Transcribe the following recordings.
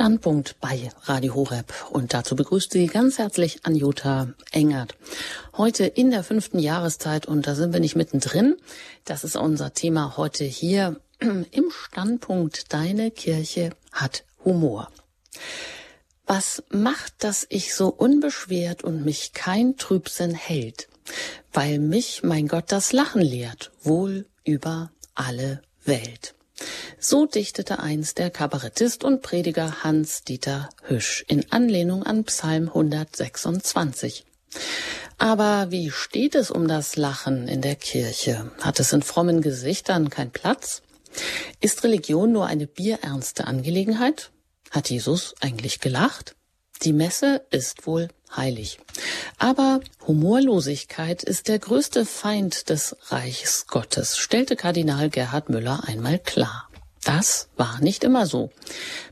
Standpunkt bei Radio Horeb. Und dazu begrüßt Sie ganz herzlich Anjuta Engert. Heute in der fünften Jahreszeit und da sind wir nicht mittendrin. Das ist unser Thema heute hier im Standpunkt. Deine Kirche hat Humor. Was macht, dass ich so unbeschwert und mich kein Trübsinn hält? Weil mich, mein Gott, das Lachen lehrt, wohl über alle Welt. So dichtete einst der Kabarettist und Prediger Hans-Dieter Hüsch in Anlehnung an Psalm 126. Aber wie steht es um das Lachen in der Kirche? Hat es in frommen Gesichtern keinen Platz? Ist Religion nur eine bierernste Angelegenheit? Hat Jesus eigentlich gelacht? Die Messe ist wohl heilig. Aber Humorlosigkeit ist der größte Feind des Reichs Gottes, stellte Kardinal Gerhard Müller einmal klar. Das war nicht immer so.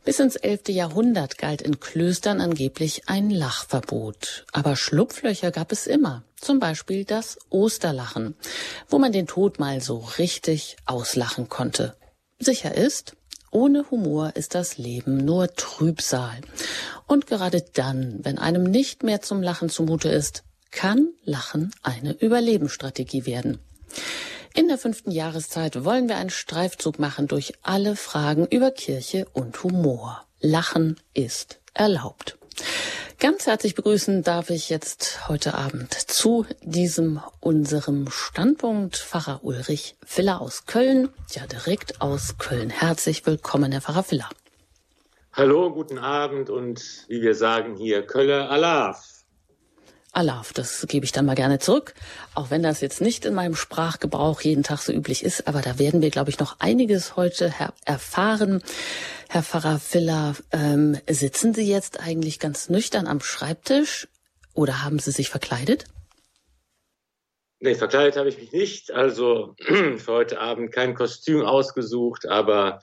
Bis ins elfte Jahrhundert galt in Klöstern angeblich ein Lachverbot. Aber Schlupflöcher gab es immer. Zum Beispiel das Osterlachen, wo man den Tod mal so richtig auslachen konnte. Sicher ist, ohne Humor ist das Leben nur Trübsal. Und gerade dann, wenn einem nicht mehr zum Lachen zumute ist, kann Lachen eine Überlebensstrategie werden. In der fünften Jahreszeit wollen wir einen Streifzug machen durch alle Fragen über Kirche und Humor. Lachen ist erlaubt. Ganz herzlich begrüßen darf ich jetzt heute Abend zu diesem unserem Standpunkt Pfarrer Ulrich Filler aus Köln. Ja, direkt aus Köln. Herzlich willkommen, Herr Pfarrer Filler. Hallo, guten Abend und wie wir sagen hier, Kölle Alaf. Alaf, das gebe ich dann mal gerne zurück, auch wenn das jetzt nicht in meinem Sprachgebrauch jeden Tag so üblich ist, aber da werden wir, glaube ich, noch einiges heute erfahren. Herr Pfarrer Filler, ähm, sitzen Sie jetzt eigentlich ganz nüchtern am Schreibtisch oder haben Sie sich verkleidet? Nee, verkleidet habe ich mich nicht. Also für heute Abend kein Kostüm ausgesucht, aber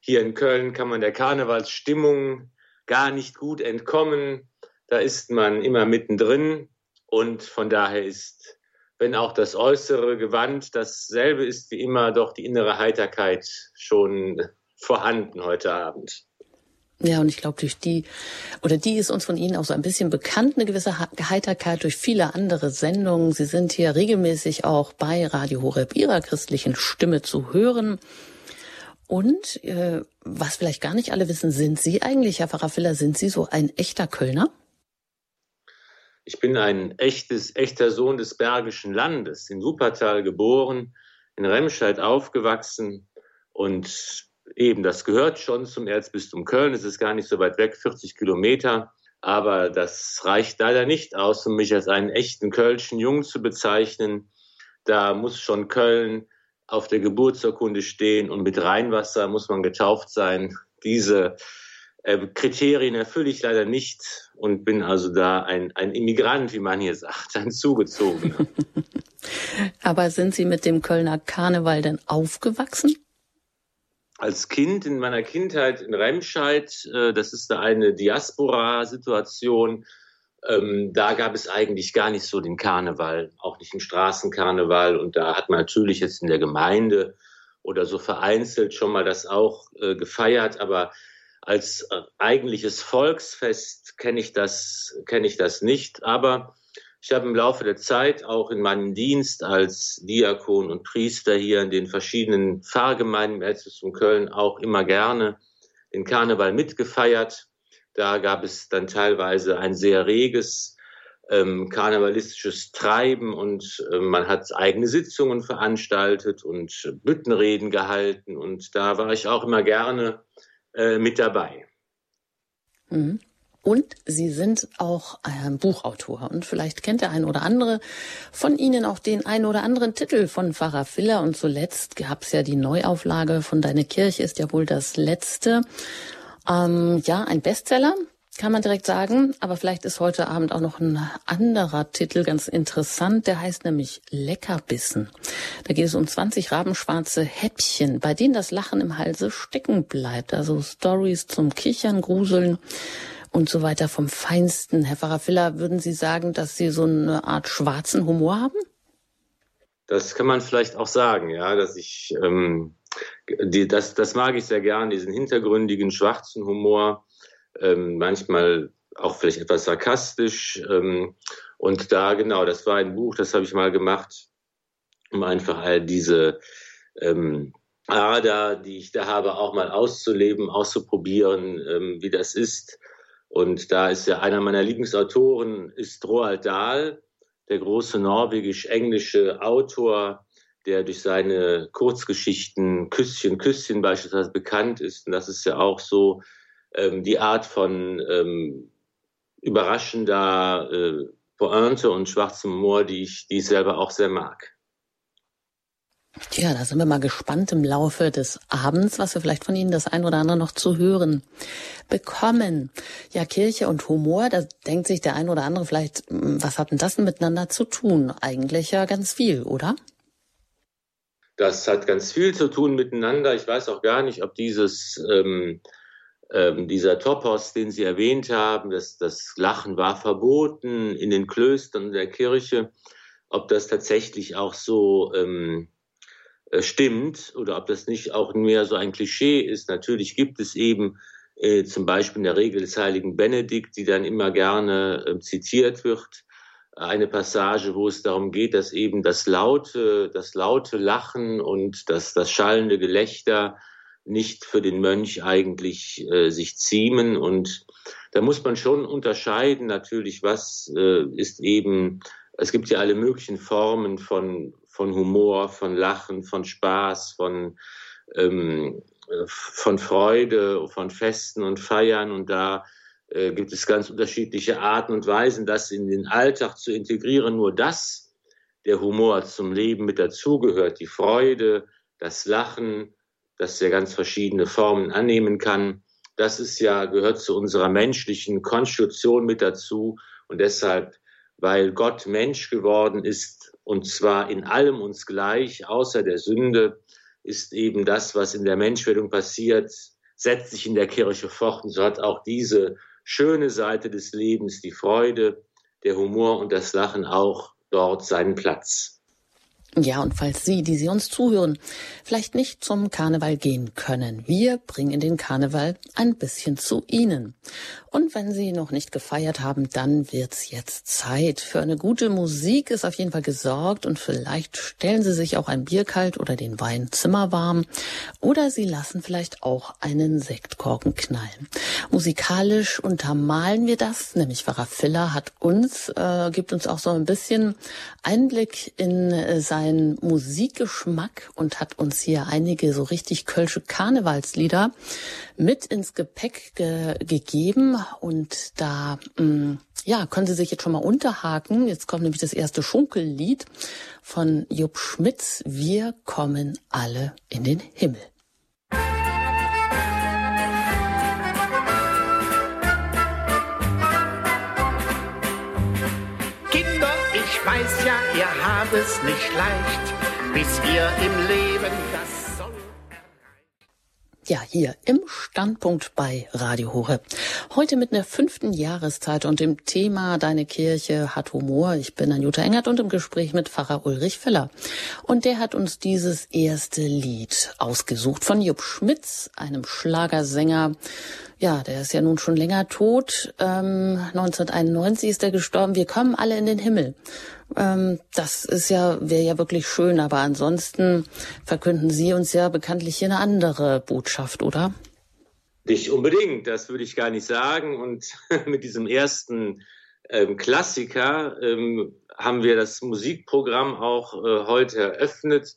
hier in Köln kann man der Karnevalsstimmung gar nicht gut entkommen. Da ist man immer mittendrin und von daher ist, wenn auch das äußere Gewand dasselbe ist wie immer, doch die innere Heiterkeit schon vorhanden heute Abend. Ja, und ich glaube, durch die, oder die ist uns von Ihnen auch so ein bisschen bekannt, eine gewisse Heiterkeit durch viele andere Sendungen. Sie sind hier regelmäßig auch bei Radio Horeb Ihrer christlichen Stimme zu hören. Und äh, was vielleicht gar nicht alle wissen, sind Sie eigentlich, Herr Pfarrer Filler, sind Sie so ein echter Kölner? Ich bin ein echtes, echter Sohn des Bergischen Landes, in Wuppertal geboren, in Remscheid aufgewachsen und eben, das gehört schon zum Erzbistum Köln. Es ist gar nicht so weit weg, 40 Kilometer. Aber das reicht leider nicht aus, um mich als einen echten Kölschen Jungen zu bezeichnen. Da muss schon Köln auf der Geburtsurkunde stehen und mit Rheinwasser muss man getauft sein. Diese äh, Kriterien erfülle ich leider nicht und bin also da ein, ein Immigrant, wie man hier sagt, ein Zugezogener. Aber sind Sie mit dem Kölner Karneval denn aufgewachsen? Als Kind in meiner Kindheit in Remscheid, äh, das ist da eine Diaspora-Situation, ähm, da gab es eigentlich gar nicht so den Karneval, auch nicht den Straßenkarneval. Und da hat man natürlich jetzt in der Gemeinde oder so vereinzelt schon mal das auch äh, gefeiert, aber als äh, eigentliches Volksfest kenne ich das, kenne ich das nicht. Aber ich habe im Laufe der Zeit auch in meinem Dienst als Diakon und Priester hier in den verschiedenen Pfarrgemeinden im Erzbistum Köln auch immer gerne den Karneval mitgefeiert. Da gab es dann teilweise ein sehr reges ähm, karnevalistisches Treiben und äh, man hat eigene Sitzungen veranstaltet und Büttenreden gehalten und da war ich auch immer gerne äh, mit dabei. Mhm. Und Sie sind auch ein Buchautor. Und vielleicht kennt der ein oder andere von Ihnen auch den ein oder anderen Titel von Pfarrer Filler. Und zuletzt gab es ja die Neuauflage von Deine Kirche ist ja wohl das letzte. Ähm, ja, ein Bestseller kann man direkt sagen. Aber vielleicht ist heute Abend auch noch ein anderer Titel ganz interessant. Der heißt nämlich Leckerbissen. Da geht es um 20 rabenschwarze Häppchen, bei denen das Lachen im Halse stecken bleibt. Also Stories zum Kichern, Gruseln und so weiter vom Feinsten. Herr Pfarrer Filler, würden Sie sagen, dass Sie so eine Art schwarzen Humor haben? Das kann man vielleicht auch sagen, ja, dass ich ähm, die, das, das mag ich sehr gern, diesen hintergründigen, schwarzen Humor, ähm, manchmal auch vielleicht etwas sarkastisch. Ähm, und da, genau, das war ein Buch, das habe ich mal gemacht, um einfach all diese ähm, Ader, die ich da habe, auch mal auszuleben, auszuprobieren, ähm, wie das ist. Und da ist ja einer meiner Lieblingsautoren, ist Roald Dahl, der große norwegisch-englische Autor, der durch seine Kurzgeschichten Küsschen, Küsschen beispielsweise bekannt ist. Und das ist ja auch so ähm, die Art von ähm, überraschender äh, Pointe und schwarzem Humor, die ich, die ich selber auch sehr mag. Tja, da sind wir mal gespannt im Laufe des Abends, was wir vielleicht von Ihnen das ein oder andere noch zu hören bekommen. Ja, Kirche und Humor, da denkt sich der ein oder andere vielleicht, hm, was hat denn das denn miteinander zu tun? Eigentlich ja ganz viel, oder? Das hat ganz viel zu tun miteinander. Ich weiß auch gar nicht, ob dieses ähm, ähm, dieser Topos, den Sie erwähnt haben, dass das Lachen war verboten in den Klöstern der Kirche, ob das tatsächlich auch so ähm, äh, stimmt oder ob das nicht auch mehr so ein Klischee ist. Natürlich gibt es eben äh, zum Beispiel in der Regel des heiligen Benedikt, die dann immer gerne äh, zitiert wird, eine Passage, wo es darum geht, dass eben das laute, das laute Lachen und das, das schallende Gelächter nicht für den Mönch eigentlich äh, sich ziemen. Und da muss man schon unterscheiden, natürlich, was äh, ist eben, es gibt ja alle möglichen Formen von, von Humor, von Lachen, von Spaß, von, ähm, von Freude, von Festen und Feiern. Und da äh, gibt es ganz unterschiedliche Arten und Weisen, das in den Alltag zu integrieren. Nur das, der Humor zum Leben mit dazugehört, die Freude, das Lachen, das ja ganz verschiedene Formen annehmen kann. Das ist ja, gehört zu unserer menschlichen Konstitution mit dazu. Und deshalb, weil Gott Mensch geworden ist, und zwar in allem uns gleich, außer der Sünde, ist eben das, was in der Menschwerdung passiert, setzt sich in der Kirche fort. Und so hat auch diese schöne Seite des Lebens, die Freude, der Humor und das Lachen auch dort seinen Platz. Ja, und falls Sie, die Sie uns zuhören, vielleicht nicht zum Karneval gehen können, wir bringen den Karneval ein bisschen zu Ihnen. Und wenn Sie noch nicht gefeiert haben, dann wird's jetzt Zeit. Für eine gute Musik ist auf jeden Fall gesorgt und vielleicht stellen Sie sich auch ein Bier kalt oder den Wein zimmerwarm oder Sie lassen vielleicht auch einen Sektkorken knallen. Musikalisch untermalen wir das, nämlich Pfarrer Filler hat uns, äh, gibt uns auch so ein bisschen Einblick in äh, sein seinen Musikgeschmack und hat uns hier einige so richtig kölsche Karnevalslieder mit ins Gepäck ge gegeben. Und da, mh, mm, ja, können Sie sich jetzt schon mal unterhaken. Jetzt kommt nämlich das erste Schunkellied von Jupp Schmitz. Wir kommen alle in den Himmel. Es nicht leicht, bis ihr im Leben das. Ja, hier im Standpunkt bei Radio Horeb. Heute mit einer fünften Jahreszeit und dem Thema Deine Kirche hat Humor. Ich bin Anjuta Engert und im Gespräch mit Pfarrer Ulrich Feller. Und der hat uns dieses erste Lied ausgesucht von Jupp Schmitz, einem Schlagersänger, ja, der ist ja nun schon länger tot. Ähm, 1991 ist er gestorben. Wir kommen alle in den Himmel. Ähm, das ist ja, wäre ja wirklich schön, aber ansonsten verkünden Sie uns ja bekanntlich hier eine andere Botschaft, oder? Nicht unbedingt, das würde ich gar nicht sagen. Und mit diesem ersten ähm, Klassiker ähm, haben wir das Musikprogramm auch äh, heute eröffnet.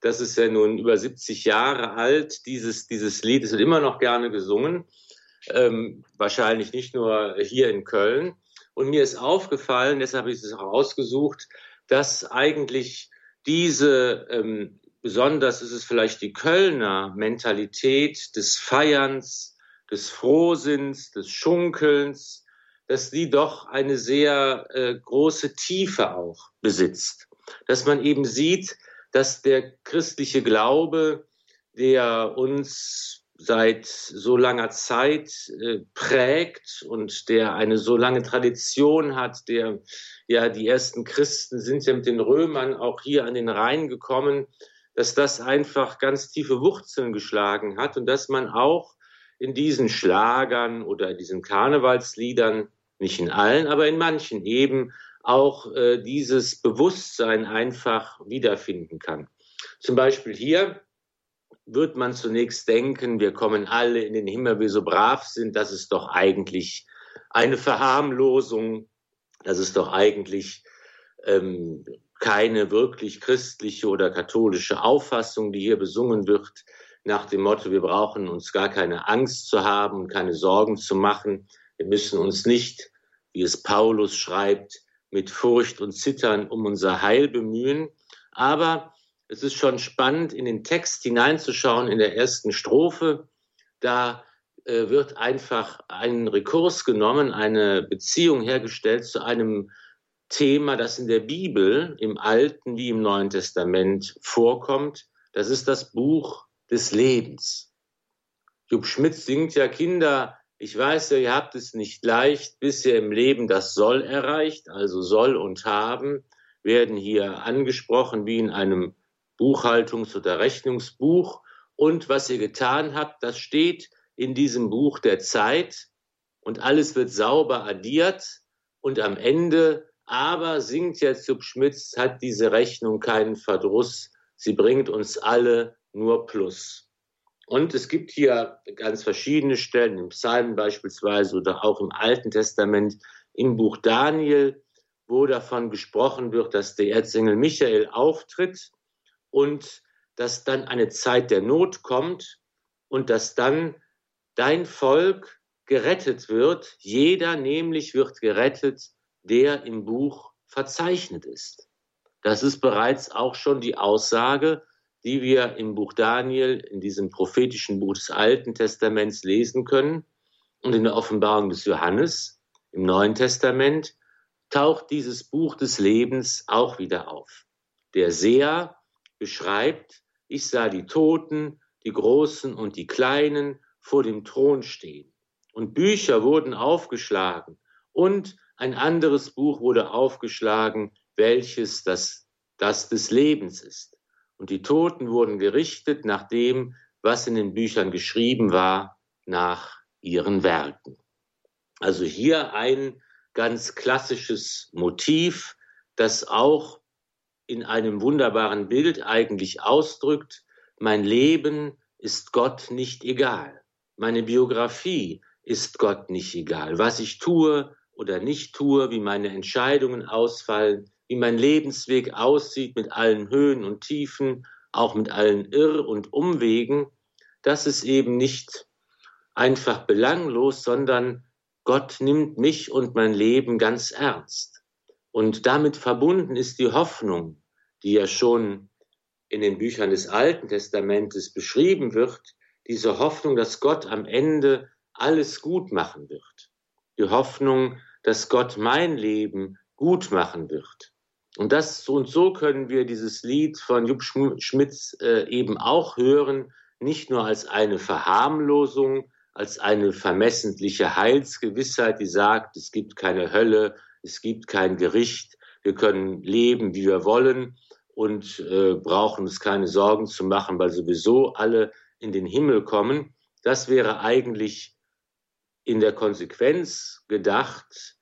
Das ist ja nun über 70 Jahre alt. Dieses, dieses Lied es wird immer noch gerne gesungen ähm, wahrscheinlich nicht nur hier in Köln. Und mir ist aufgefallen, deshalb habe ich es auch ausgesucht, dass eigentlich diese, ähm, besonders ist es vielleicht die Kölner Mentalität des Feierns, des Frohsinns, des Schunkelns, dass die doch eine sehr äh, große Tiefe auch besitzt. Dass man eben sieht, dass der christliche Glaube, der uns seit so langer Zeit äh, prägt und der eine so lange Tradition hat, der ja die ersten Christen sind ja mit den Römern auch hier an den Rhein gekommen, dass das einfach ganz tiefe Wurzeln geschlagen hat und dass man auch in diesen Schlagern oder diesen Karnevalsliedern, nicht in allen, aber in manchen eben auch äh, dieses Bewusstsein einfach wiederfinden kann. Zum Beispiel hier wird man zunächst denken, wir kommen alle in den Himmel, wir so brav sind, das ist doch eigentlich eine Verharmlosung, das ist doch eigentlich ähm, keine wirklich christliche oder katholische Auffassung, die hier besungen wird, nach dem Motto, wir brauchen uns gar keine Angst zu haben und keine Sorgen zu machen. Wir müssen uns nicht, wie es Paulus schreibt, mit Furcht und Zittern um unser Heil bemühen. Aber es ist schon spannend, in den Text hineinzuschauen in der ersten Strophe. Da äh, wird einfach ein Rekurs genommen, eine Beziehung hergestellt zu einem Thema, das in der Bibel, im Alten wie im Neuen Testament vorkommt. Das ist das Buch des Lebens. Jupp Schmidt singt ja Kinder, ich weiß ja, ihr habt es nicht leicht, bis ihr im Leben das Soll erreicht, also Soll und Haben werden hier angesprochen wie in einem Buchhaltungs- oder Rechnungsbuch. Und was ihr getan habt, das steht in diesem Buch der Zeit und alles wird sauber addiert und am Ende aber singt Jupp Schmitz, hat diese Rechnung keinen Verdruss. Sie bringt uns alle nur Plus. Und es gibt hier ganz verschiedene Stellen, im Psalmen beispielsweise oder auch im Alten Testament, im Buch Daniel, wo davon gesprochen wird, dass der Erzengel Michael auftritt und dass dann eine Zeit der Not kommt und dass dann dein Volk gerettet wird. Jeder nämlich wird gerettet, der im Buch verzeichnet ist. Das ist bereits auch schon die Aussage, die wir im Buch Daniel, in diesem prophetischen Buch des Alten Testaments lesen können. Und in der Offenbarung des Johannes im Neuen Testament taucht dieses Buch des Lebens auch wieder auf. Der Seher beschreibt, ich sah die Toten, die Großen und die Kleinen vor dem Thron stehen. Und Bücher wurden aufgeschlagen und ein anderes Buch wurde aufgeschlagen, welches das, das des Lebens ist. Und die Toten wurden gerichtet nach dem, was in den Büchern geschrieben war, nach ihren Werken. Also hier ein ganz klassisches Motiv, das auch in einem wunderbaren Bild eigentlich ausdrückt, mein Leben ist Gott nicht egal. Meine Biografie ist Gott nicht egal. Was ich tue, oder nicht tue, wie meine Entscheidungen ausfallen, wie mein Lebensweg aussieht mit allen Höhen und Tiefen, auch mit allen Irr- und Umwegen, das ist eben nicht einfach belanglos, sondern Gott nimmt mich und mein Leben ganz ernst. Und damit verbunden ist die Hoffnung, die ja schon in den Büchern des Alten Testamentes beschrieben wird, diese Hoffnung, dass Gott am Ende alles gut machen wird. Die Hoffnung, dass Gott mein Leben gut machen wird. Und das und so können wir dieses Lied von Jupp Schmitz äh, eben auch hören, nicht nur als eine Verharmlosung, als eine vermessentliche Heilsgewissheit, die sagt, es gibt keine Hölle, es gibt kein Gericht, wir können leben, wie wir wollen und äh, brauchen uns keine Sorgen zu machen, weil sowieso alle in den Himmel kommen. Das wäre eigentlich in der Konsequenz gedacht,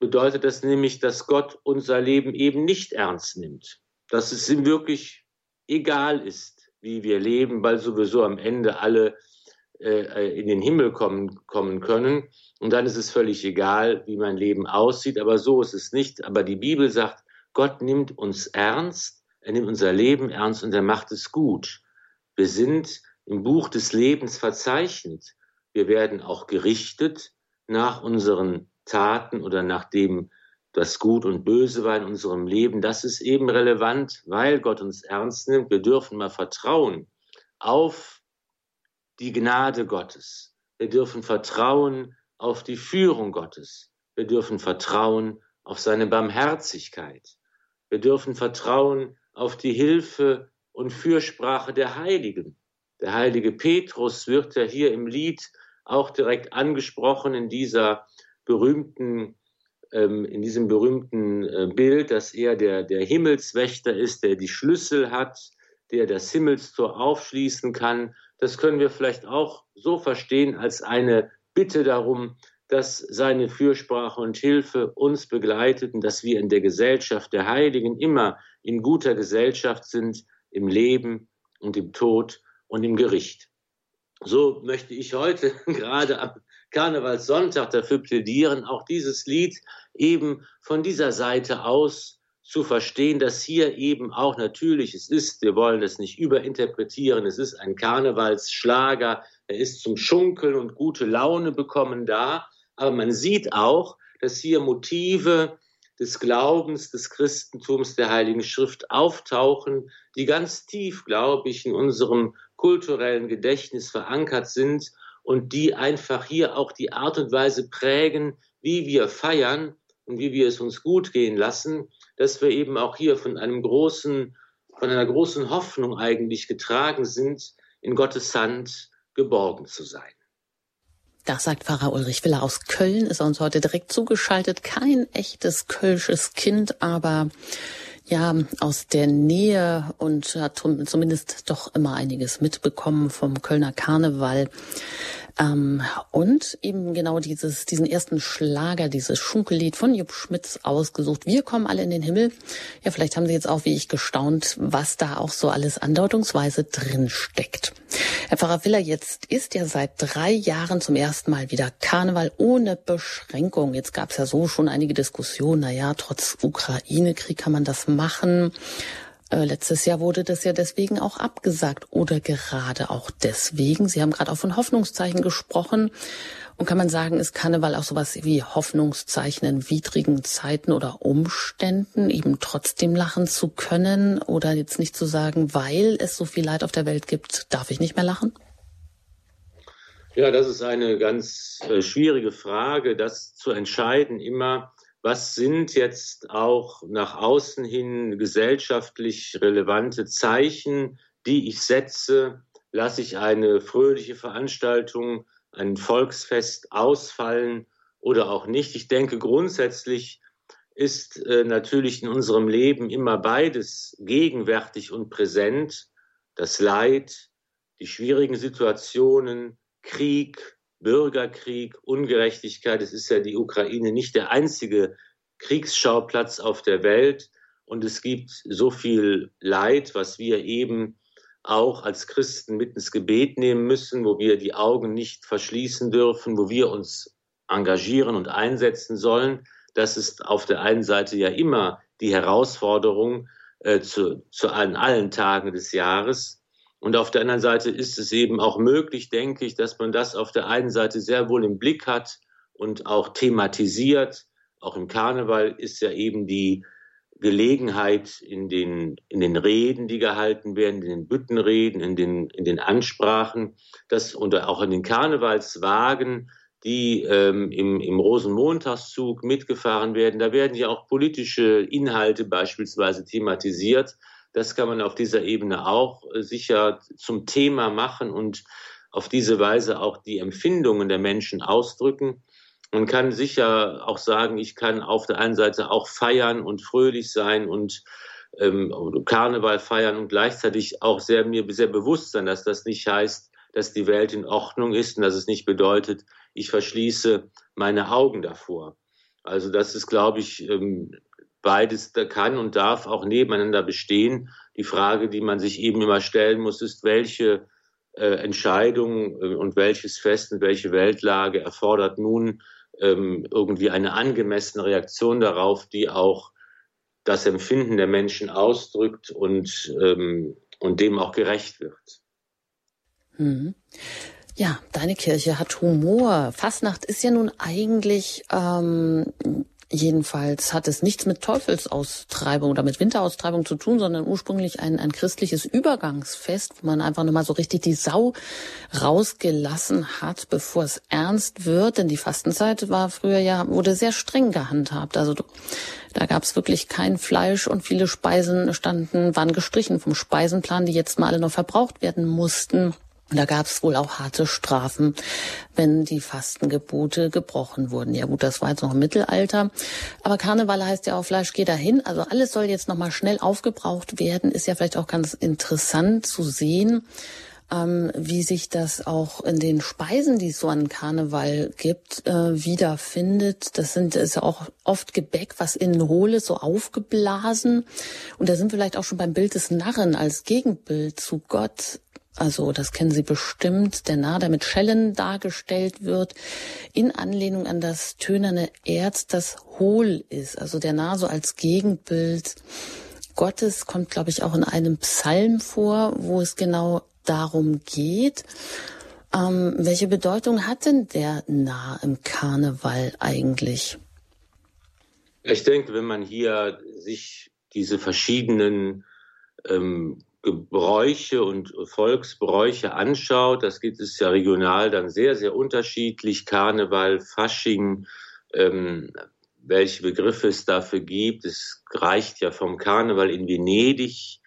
bedeutet das nämlich, dass Gott unser Leben eben nicht ernst nimmt. Dass es ihm wirklich egal ist, wie wir leben, weil sowieso am Ende alle in den Himmel kommen, kommen können. Und dann ist es völlig egal, wie mein Leben aussieht. Aber so ist es nicht. Aber die Bibel sagt, Gott nimmt uns ernst, er nimmt unser Leben ernst und er macht es gut. Wir sind im Buch des Lebens verzeichnet. Wir werden auch gerichtet nach unseren Taten oder nach dem, das Gut und Böse war in unserem Leben. Das ist eben relevant, weil Gott uns ernst nimmt. Wir dürfen mal vertrauen auf die Gnade Gottes. Wir dürfen vertrauen auf die Führung Gottes. Wir dürfen vertrauen auf seine Barmherzigkeit. Wir dürfen vertrauen auf die Hilfe und Fürsprache der Heiligen. Der heilige Petrus wird ja hier im Lied auch direkt angesprochen in dieser berühmten, ähm, in diesem berühmten äh, Bild, dass er der, der Himmelswächter ist, der die Schlüssel hat, der das Himmelstor aufschließen kann. Das können wir vielleicht auch so verstehen als eine Bitte darum, dass seine Fürsprache und Hilfe uns begleiteten, dass wir in der Gesellschaft der Heiligen immer in guter Gesellschaft sind, im Leben und im Tod und im Gericht. So möchte ich heute gerade am Karnevalssonntag dafür plädieren, auch dieses Lied eben von dieser Seite aus zu verstehen, dass hier eben auch natürlich es ist, wir wollen es nicht überinterpretieren, es ist ein Karnevalsschlager, er ist zum Schunkeln und gute Laune bekommen da, aber man sieht auch, dass hier Motive des Glaubens, des Christentums, der Heiligen Schrift auftauchen, die ganz tief, glaube ich, in unserem kulturellen Gedächtnis verankert sind und die einfach hier auch die Art und Weise prägen, wie wir feiern und wie wir es uns gut gehen lassen, dass wir eben auch hier von einem großen, von einer großen Hoffnung eigentlich getragen sind, in Gottes Hand geborgen zu sein. Das sagt Pfarrer Ulrich Willer aus Köln, ist uns heute direkt zugeschaltet. Kein echtes kölsches Kind, aber ja, aus der Nähe und hat zumindest doch immer einiges mitbekommen vom Kölner Karneval. Ähm, und eben genau dieses, diesen ersten Schlager, dieses Schunkellied von Jupp Schmitz ausgesucht. Wir kommen alle in den Himmel. Ja, vielleicht haben Sie jetzt auch wie ich gestaunt, was da auch so alles andeutungsweise drin steckt. Herr Pfarrer Willer, jetzt ist ja seit drei Jahren zum ersten Mal wieder Karneval ohne Beschränkung. Jetzt gab es ja so schon einige Diskussionen. Naja, trotz Ukraine-Krieg kann man das machen. Äh, letztes Jahr wurde das ja deswegen auch abgesagt oder gerade auch deswegen. Sie haben gerade auch von Hoffnungszeichen gesprochen. Und kann man sagen, ist Karneval auch sowas wie Hoffnungszeichen in widrigen Zeiten oder Umständen, eben trotzdem lachen zu können oder jetzt nicht zu sagen, weil es so viel Leid auf der Welt gibt, darf ich nicht mehr lachen? Ja, das ist eine ganz äh, schwierige Frage, das zu entscheiden immer was sind jetzt auch nach außen hin gesellschaftlich relevante Zeichen, die ich setze? Lasse ich eine fröhliche Veranstaltung, ein Volksfest ausfallen oder auch nicht? Ich denke, grundsätzlich ist äh, natürlich in unserem Leben immer beides gegenwärtig und präsent. Das Leid, die schwierigen Situationen, Krieg, Bürgerkrieg, Ungerechtigkeit. Es ist ja die Ukraine nicht der einzige Kriegsschauplatz auf der Welt. Und es gibt so viel Leid, was wir eben auch als Christen mit ins Gebet nehmen müssen, wo wir die Augen nicht verschließen dürfen, wo wir uns engagieren und einsetzen sollen. Das ist auf der einen Seite ja immer die Herausforderung äh, zu, zu allen, allen Tagen des Jahres. Und auf der anderen Seite ist es eben auch möglich, denke ich, dass man das auf der einen Seite sehr wohl im Blick hat und auch thematisiert. Auch im Karneval ist ja eben die Gelegenheit in den, in den Reden, die gehalten werden, in den Büttenreden, in den, in den Ansprachen, dass, und auch in den Karnevalswagen, die ähm, im, im Rosenmontagszug mitgefahren werden, da werden ja auch politische Inhalte beispielsweise thematisiert. Das kann man auf dieser Ebene auch äh, sicher zum Thema machen und auf diese Weise auch die Empfindungen der Menschen ausdrücken. Man kann sicher auch sagen, ich kann auf der einen Seite auch feiern und fröhlich sein und ähm, Karneval feiern und gleichzeitig auch sehr, mir sehr bewusst sein, dass das nicht heißt, dass die Welt in Ordnung ist und dass es nicht bedeutet, ich verschließe meine Augen davor. Also das ist, glaube ich, ähm, beides kann und darf auch nebeneinander bestehen. Die Frage, die man sich eben immer stellen muss, ist, welche äh, Entscheidung äh, und welches Fest und welche Weltlage erfordert nun ähm, irgendwie eine angemessene Reaktion darauf, die auch das Empfinden der Menschen ausdrückt und, ähm, und dem auch gerecht wird. Mhm. Ja, deine Kirche hat Humor. Fastnacht ist ja nun eigentlich ähm, Jedenfalls hat es nichts mit Teufelsaustreibung oder mit Winteraustreibung zu tun, sondern ursprünglich ein, ein christliches Übergangsfest, wo man einfach nur mal so richtig die Sau rausgelassen hat, bevor es ernst wird. Denn die Fastenzeit war früher ja, wurde sehr streng gehandhabt. Also da gab es wirklich kein Fleisch und viele Speisen standen, waren gestrichen vom Speisenplan, die jetzt mal alle noch verbraucht werden mussten. Da gab es wohl auch harte Strafen, wenn die Fastengebote gebrochen wurden. Ja gut, das war jetzt noch im Mittelalter. Aber Karneval heißt ja auch Fleisch, geh dahin. Also alles soll jetzt nochmal schnell aufgebraucht werden. Ist ja vielleicht auch ganz interessant zu sehen, ähm, wie sich das auch in den Speisen, die es so an Karneval gibt, äh, wiederfindet. Das sind ist ja auch oft Gebäck, was innen hohl ist, so aufgeblasen. Und da sind wir vielleicht auch schon beim Bild des Narren als Gegenbild zu Gott. Also das kennen Sie bestimmt, der Narr, der mit Schellen dargestellt wird, in Anlehnung an das tönerne Erz, das hohl ist. Also der Narr so als Gegenbild Gottes kommt, glaube ich, auch in einem Psalm vor, wo es genau darum geht. Ähm, welche Bedeutung hat denn der Narr im Karneval eigentlich? Ich denke, wenn man hier sich diese verschiedenen ähm, Gebräuche und Volksbräuche anschaut, das gibt es ja regional dann sehr, sehr unterschiedlich. Karneval, Fasching, ähm, welche Begriffe es dafür gibt. Es reicht ja vom Karneval in Venedig,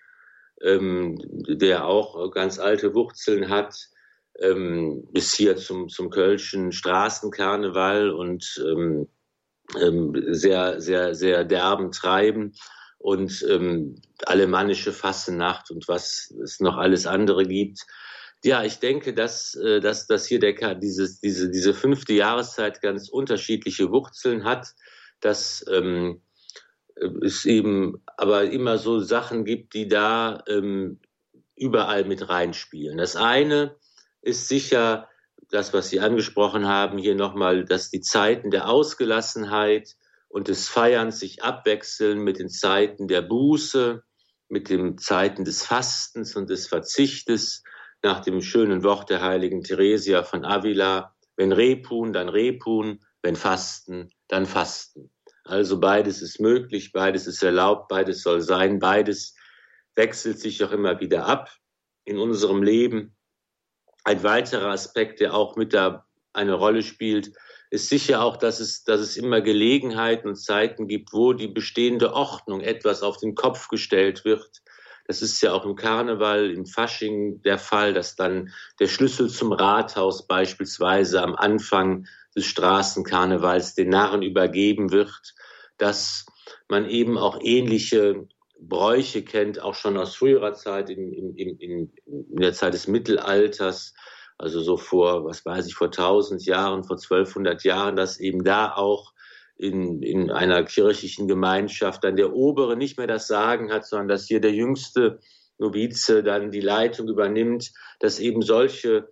ähm, der auch ganz alte Wurzeln hat, ähm, bis hier zum, zum Kölschen Straßenkarneval und ähm, ähm sehr, sehr, sehr derben Treiben und ähm, alemannische Fassenacht und was es noch alles andere gibt. Ja, ich denke, dass, äh, dass, dass hier der, dieses, diese, diese fünfte Jahreszeit ganz unterschiedliche Wurzeln hat, dass ähm, es eben aber immer so Sachen gibt, die da ähm, überall mit reinspielen. Das eine ist sicher das, was Sie angesprochen haben, hier nochmal, dass die Zeiten der Ausgelassenheit, und des Feierns sich abwechseln mit den Zeiten der Buße, mit den Zeiten des Fastens und des Verzichtes, nach dem schönen Wort der heiligen Theresia von Avila, wenn Repun, dann Repun, wenn Fasten, dann Fasten. Also beides ist möglich, beides ist erlaubt, beides soll sein, beides wechselt sich auch immer wieder ab in unserem Leben. Ein weiterer Aspekt, der auch mit da eine Rolle spielt, ist sicher auch, dass es, dass es immer Gelegenheiten und Zeiten gibt, wo die bestehende Ordnung etwas auf den Kopf gestellt wird. Das ist ja auch im Karneval, im Fasching der Fall, dass dann der Schlüssel zum Rathaus beispielsweise am Anfang des Straßenkarnevals den Narren übergeben wird, dass man eben auch ähnliche Bräuche kennt, auch schon aus früherer Zeit, in, in, in, in der Zeit des Mittelalters, also so vor, was weiß ich, vor 1000 Jahren, vor 1200 Jahren, dass eben da auch in, in einer kirchlichen Gemeinschaft dann der Obere nicht mehr das Sagen hat, sondern dass hier der jüngste Novize dann die Leitung übernimmt, dass eben solche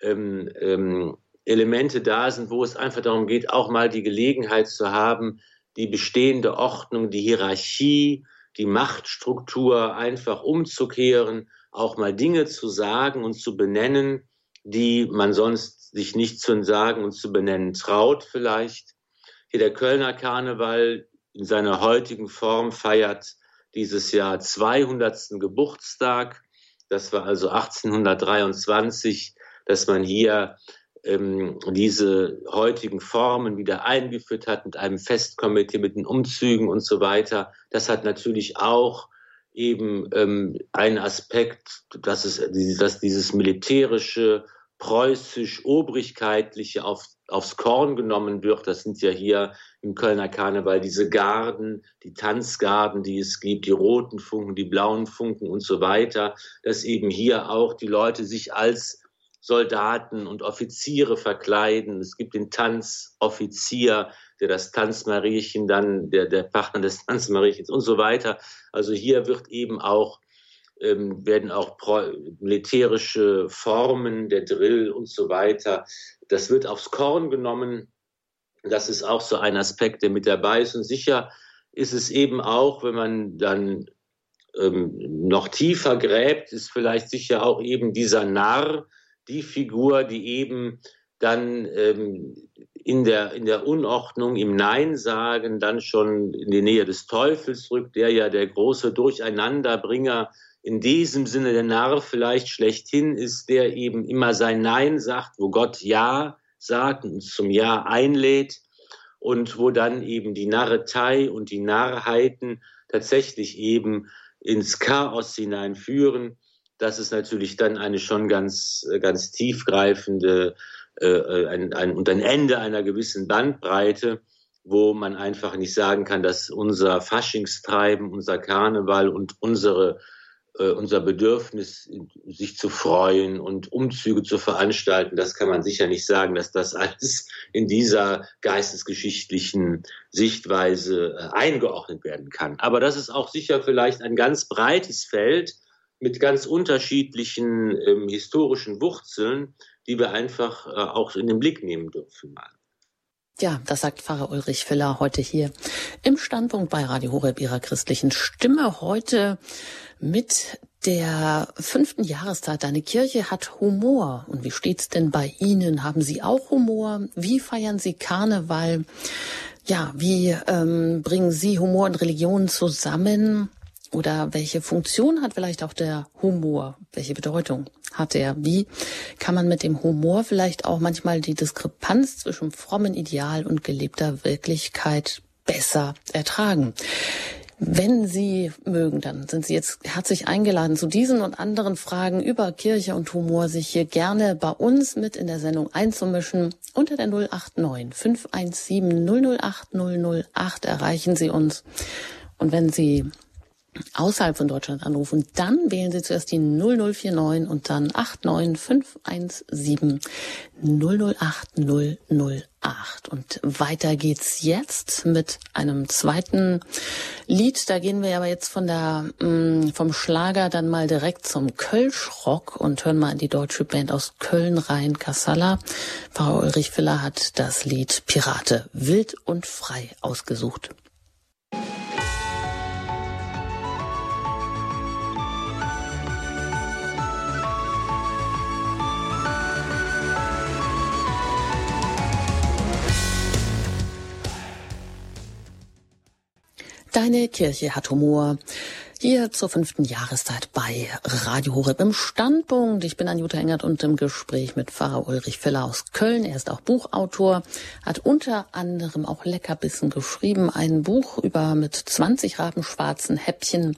ähm, ähm, Elemente da sind, wo es einfach darum geht, auch mal die Gelegenheit zu haben, die bestehende Ordnung, die Hierarchie, die Machtstruktur einfach umzukehren, auch mal Dinge zu sagen und zu benennen, die man sonst sich nicht zu sagen und zu benennen traut vielleicht. Hier der Kölner Karneval in seiner heutigen Form feiert dieses Jahr 200. Geburtstag. Das war also 1823, dass man hier ähm, diese heutigen Formen wieder eingeführt hat mit einem Festkomitee, mit den Umzügen und so weiter. Das hat natürlich auch eben ähm, ein Aspekt, dass, es, dass dieses militärische, preußisch-obrigkeitliche auf, aufs Korn genommen wird. Das sind ja hier im Kölner Karneval diese Garden, die Tanzgarden, die es gibt, die roten Funken, die blauen Funken und so weiter, dass eben hier auch die Leute sich als Soldaten und Offiziere verkleiden. Es gibt den Tanzoffizier, der das Tanzmariechen dann, der, der Partner des Tanzmariechens und so weiter. Also hier wird eben auch, ähm, werden auch militärische Formen, der Drill und so weiter, das wird aufs Korn genommen. Das ist auch so ein Aspekt, der mit dabei ist. Und sicher ist es eben auch, wenn man dann ähm, noch tiefer gräbt, ist vielleicht sicher auch eben dieser Narr, die Figur, die eben dann ähm, in, der, in der Unordnung, im Nein sagen, dann schon in die Nähe des Teufels rückt, der ja der große Durcheinanderbringer in diesem Sinne der Narr vielleicht schlechthin ist, der eben immer sein Nein sagt, wo Gott Ja sagt und zum Ja einlädt und wo dann eben die Narretei und die Narrheiten tatsächlich eben ins Chaos hineinführen. Das ist natürlich dann eine schon ganz, ganz tiefgreifende äh, ein, ein, und ein Ende einer gewissen Bandbreite, wo man einfach nicht sagen kann, dass unser Faschingstreiben, unser Karneval und unsere äh, unser Bedürfnis, sich zu freuen und Umzüge zu veranstalten, das kann man sicher nicht sagen, dass das alles in dieser geistesgeschichtlichen Sichtweise äh, eingeordnet werden kann. Aber das ist auch sicher vielleicht ein ganz breites Feld mit ganz unterschiedlichen ähm, historischen Wurzeln, die wir einfach äh, auch in den Blick nehmen dürfen. Ja, das sagt Pfarrer Ulrich Filler heute hier im Standpunkt bei Radio Horeb ihrer christlichen Stimme. Heute mit der fünften Jahreszeit. Deine Kirche hat Humor. Und wie steht's denn bei Ihnen? Haben Sie auch Humor? Wie feiern Sie Karneval? Ja, wie ähm, bringen Sie Humor und Religion zusammen? Oder welche Funktion hat vielleicht auch der Humor? Welche Bedeutung hat er? Wie kann man mit dem Humor vielleicht auch manchmal die Diskrepanz zwischen frommen Ideal und gelebter Wirklichkeit besser ertragen? Wenn Sie mögen, dann sind Sie jetzt herzlich eingeladen, zu diesen und anderen Fragen über Kirche und Humor sich hier gerne bei uns mit in der Sendung einzumischen. Unter der 089 517 008 008 erreichen Sie uns. Und wenn Sie außerhalb von Deutschland anrufen, dann wählen Sie zuerst die 0049 und dann 89517 008 008. Und weiter geht's jetzt mit einem zweiten Lied. Da gehen wir aber jetzt von der, mm, vom Schlager dann mal direkt zum Kölschrock und hören mal in die deutsche Band aus Köln rein, Kassala. Frau Ulrich Filler hat das Lied Pirate wild und frei ausgesucht. Deine Kirche hat Humor. Hier zur fünften Jahreszeit bei Radio Horeb im Standpunkt. Ich bin Anjuta Engert und im Gespräch mit Pfarrer Ulrich Feller aus Köln. Er ist auch Buchautor, hat unter anderem auch Leckerbissen geschrieben. Ein Buch über mit 20 rabenschwarzen Häppchen,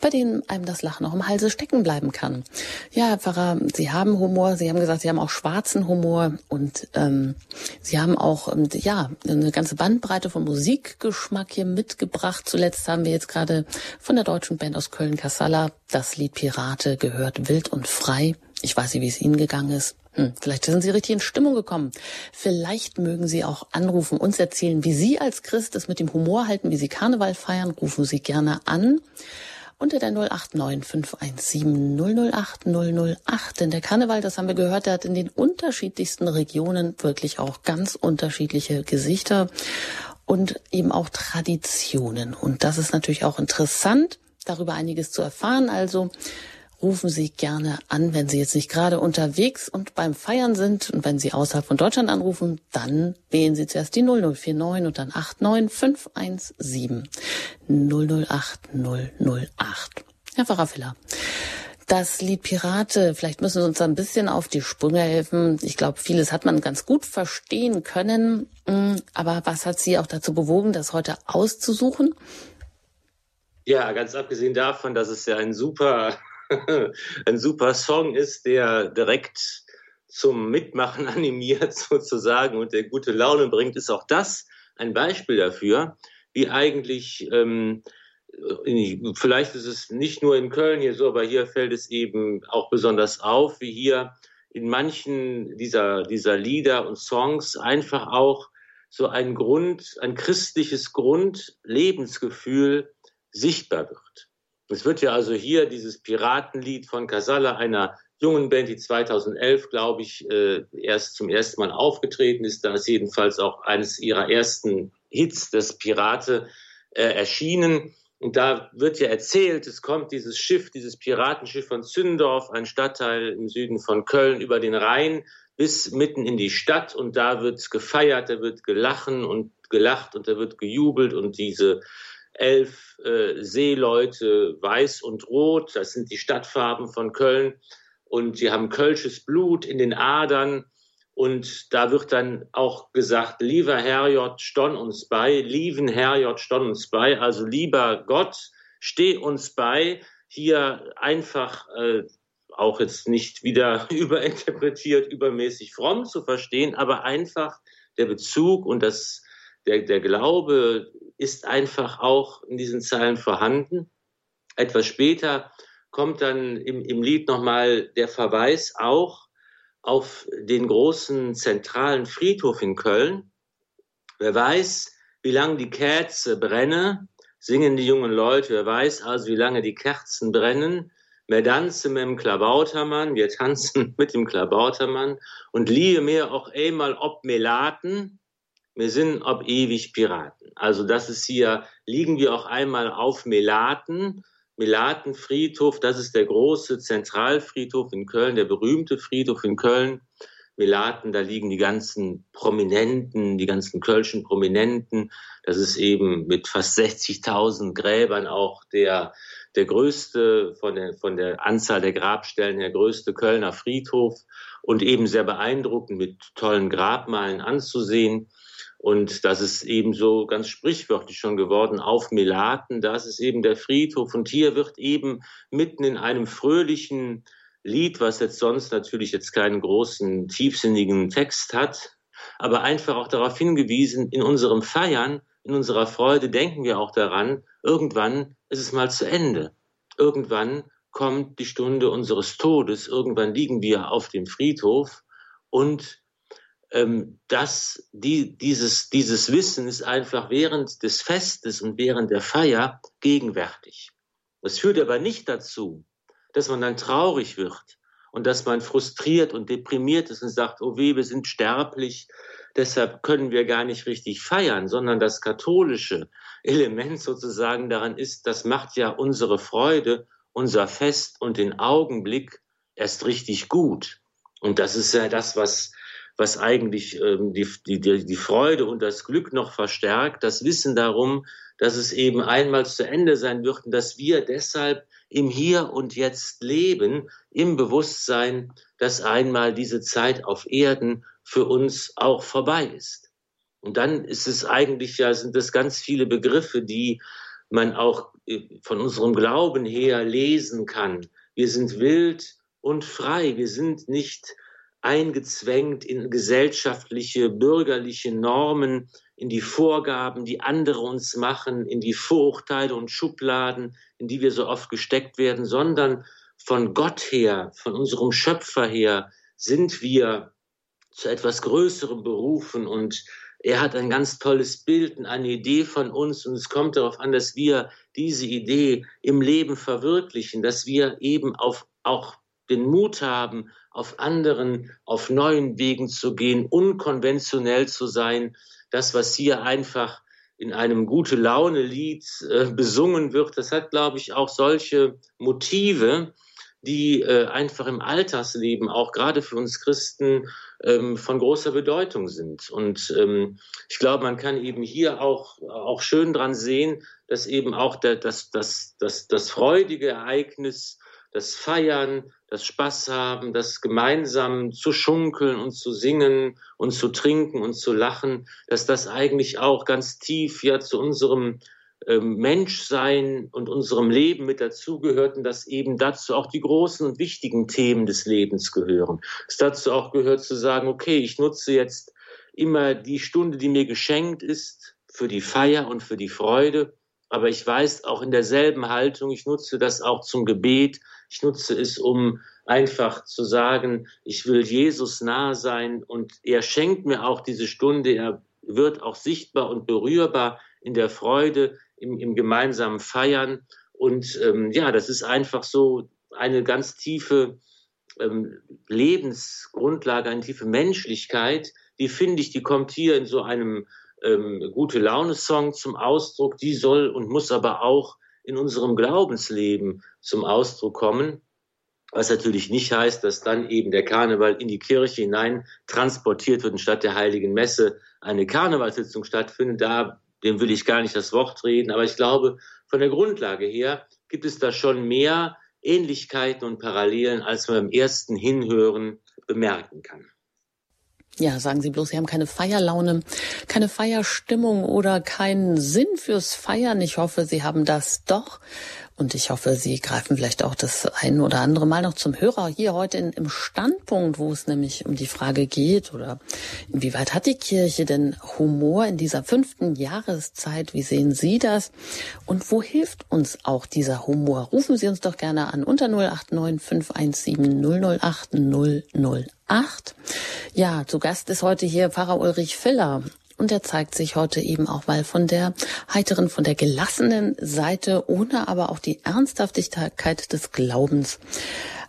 bei denen einem das Lachen auch im Halse stecken bleiben kann. Ja, Herr Pfarrer, Sie haben Humor. Sie haben gesagt, Sie haben auch schwarzen Humor und ähm, Sie haben auch ähm, ja eine ganze Bandbreite von Musikgeschmack hier mitgebracht. Zuletzt haben wir jetzt gerade von der deutschen Band aus Köln-Kassala. Das Lied Pirate gehört wild und frei. Ich weiß nicht, wie es Ihnen gegangen ist. Hm, vielleicht sind Sie richtig in Stimmung gekommen. Vielleicht mögen Sie auch anrufen, uns erzählen, wie Sie als Christ es mit dem Humor halten, wie Sie Karneval feiern. Rufen Sie gerne an unter der 089 517 008 008. Denn der Karneval, das haben wir gehört, der hat in den unterschiedlichsten Regionen wirklich auch ganz unterschiedliche Gesichter und eben auch Traditionen. Und das ist natürlich auch interessant darüber einiges zu erfahren. Also rufen Sie gerne an, wenn Sie jetzt nicht gerade unterwegs und beim Feiern sind. Und wenn Sie außerhalb von Deutschland anrufen, dann wählen Sie zuerst die 0049 und dann 89517 008 008. Herr Pfarrer Filler, das Lied Pirate, vielleicht müssen Sie uns ein bisschen auf die Sprünge helfen. Ich glaube, vieles hat man ganz gut verstehen können. Mm, aber was hat Sie auch dazu bewogen, das heute auszusuchen? Ja, ganz abgesehen davon, dass es ja ein super, ein super Song ist, der direkt zum Mitmachen animiert sozusagen und der gute Laune bringt, ist auch das ein Beispiel dafür, wie eigentlich, ähm, vielleicht ist es nicht nur in Köln hier so, aber hier fällt es eben auch besonders auf, wie hier in manchen dieser, dieser Lieder und Songs einfach auch so ein Grund, ein christliches Grundlebensgefühl sichtbar wird. Es wird ja also hier dieses Piratenlied von Casalla, einer jungen Band, die 2011, glaube ich, äh, erst zum ersten Mal aufgetreten ist. Da ist jedenfalls auch eines ihrer ersten Hits, das Pirate, äh, erschienen. Und da wird ja erzählt, es kommt dieses Schiff, dieses Piratenschiff von Zündorf, ein Stadtteil im Süden von Köln, über den Rhein bis mitten in die Stadt. Und da wird gefeiert, da wird gelachen und gelacht und da wird gejubelt und diese elf äh, Seeleute, weiß und rot, das sind die Stadtfarben von Köln. Und sie haben kölsches Blut in den Adern. Und da wird dann auch gesagt, lieber Herrjott, stonn uns bei, lieben Herrjott, stonn uns bei. Also lieber Gott, steh uns bei, hier einfach äh, auch jetzt nicht wieder überinterpretiert, übermäßig fromm zu verstehen, aber einfach der Bezug und das, der, der Glaube ist einfach auch in diesen Zeilen vorhanden. Etwas später kommt dann im, im Lied nochmal der Verweis auch auf den großen zentralen Friedhof in Köln. Wer weiß, wie lange die Kerze brenne, singen die jungen Leute. Wer weiß also, wie lange die Kerzen brennen. Wir tanzen mit dem Klabautermann, wir tanzen mit dem Klabautermann und liebe mir auch einmal ob Melaten, wir sind ob ewig Piraten. Also das ist hier, liegen wir auch einmal auf Melaten, Melatenfriedhof, das ist der große Zentralfriedhof in Köln, der berühmte Friedhof in Köln. Melaten, da liegen die ganzen Prominenten, die ganzen kölschen Prominenten. Das ist eben mit fast 60.000 Gräbern auch der, der größte, von der, von der Anzahl der Grabstellen der größte Kölner Friedhof und eben sehr beeindruckend mit tollen Grabmalen anzusehen. Und das ist eben so ganz sprichwörtlich schon geworden auf Melaten. Das ist eben der Friedhof. Und hier wird eben mitten in einem fröhlichen Lied, was jetzt sonst natürlich jetzt keinen großen, tiefsinnigen Text hat, aber einfach auch darauf hingewiesen, in unserem Feiern, in unserer Freude denken wir auch daran, irgendwann ist es mal zu Ende. Irgendwann kommt die Stunde unseres Todes, irgendwann liegen wir auf dem Friedhof und ähm, das, die, dieses, dieses Wissen ist einfach während des Festes und während der Feier gegenwärtig. Das führt aber nicht dazu, dass man dann traurig wird und dass man frustriert und deprimiert ist und sagt, oh weh, wir sind sterblich, deshalb können wir gar nicht richtig feiern, sondern das katholische Element sozusagen daran ist, das macht ja unsere Freude, unser Fest und den Augenblick erst richtig gut. Und das ist ja das, was, was eigentlich ähm, die, die, die Freude und das Glück noch verstärkt, das Wissen darum, dass es eben einmal zu Ende sein wird und dass wir deshalb im Hier und Jetzt leben, im Bewusstsein, dass einmal diese Zeit auf Erden für uns auch vorbei ist. Und dann ist es eigentlich ja, sind das ganz viele Begriffe, die man auch äh, von unserem Glauben her lesen kann. Wir sind wild und frei. Wir sind nicht eingezwängt in gesellschaftliche, bürgerliche Normen, in die Vorgaben, die andere uns machen, in die Vorurteile und Schubladen, in die wir so oft gesteckt werden, sondern von Gott her, von unserem Schöpfer her, sind wir zu etwas Größerem berufen und er hat ein ganz tolles Bild und eine Idee von uns und es kommt darauf an, dass wir diese Idee im Leben verwirklichen, dass wir eben auf, auch den Mut haben, auf anderen, auf neuen Wegen zu gehen, unkonventionell zu sein, das, was hier einfach in einem gute Laune Lied äh, besungen wird, das hat, glaube ich, auch solche Motive, die äh, einfach im Alltagsleben auch gerade für uns Christen ähm, von großer Bedeutung sind. Und ähm, ich glaube, man kann eben hier auch, auch schön dran sehen, dass eben auch der, das, das, das, das freudige Ereignis, das Feiern, das Spaß haben, das gemeinsam zu schunkeln und zu singen und zu trinken und zu lachen, dass das eigentlich auch ganz tief ja zu unserem ähm, Menschsein und unserem Leben mit dazugehört und dass eben dazu auch die großen und wichtigen Themen des Lebens gehören. Es dazu auch gehört zu sagen, okay, ich nutze jetzt immer die Stunde, die mir geschenkt ist, für die Feier und für die Freude aber ich weiß auch in derselben Haltung, ich nutze das auch zum Gebet, ich nutze es, um einfach zu sagen, ich will Jesus nahe sein und er schenkt mir auch diese Stunde, er wird auch sichtbar und berührbar in der Freude, im, im gemeinsamen Feiern. Und ähm, ja, das ist einfach so eine ganz tiefe ähm, Lebensgrundlage, eine tiefe Menschlichkeit, die finde ich, die kommt hier in so einem ähm, gute Laune-Song zum Ausdruck, die soll und muss aber auch in unserem Glaubensleben zum Ausdruck kommen. Was natürlich nicht heißt, dass dann eben der Karneval in die Kirche hinein transportiert wird und statt der Heiligen Messe eine Karnevalssitzung stattfindet. Da, dem will ich gar nicht das Wort reden. Aber ich glaube, von der Grundlage her gibt es da schon mehr Ähnlichkeiten und Parallelen, als man beim ersten Hinhören bemerken kann. Ja, sagen Sie bloß, Sie haben keine Feierlaune, keine Feierstimmung oder keinen Sinn fürs Feiern. Ich hoffe, Sie haben das doch. Und ich hoffe, Sie greifen vielleicht auch das ein oder andere Mal noch zum Hörer hier heute in, im Standpunkt, wo es nämlich um die Frage geht oder inwieweit hat die Kirche denn Humor in dieser fünften Jahreszeit? Wie sehen Sie das? Und wo hilft uns auch dieser Humor? Rufen Sie uns doch gerne an unter 089 517 008 008. Ja, zu Gast ist heute hier Pfarrer Ulrich Filler. Und er zeigt sich heute eben auch mal von der heiteren, von der gelassenen Seite, ohne aber auch die Ernsthaftigkeit des Glaubens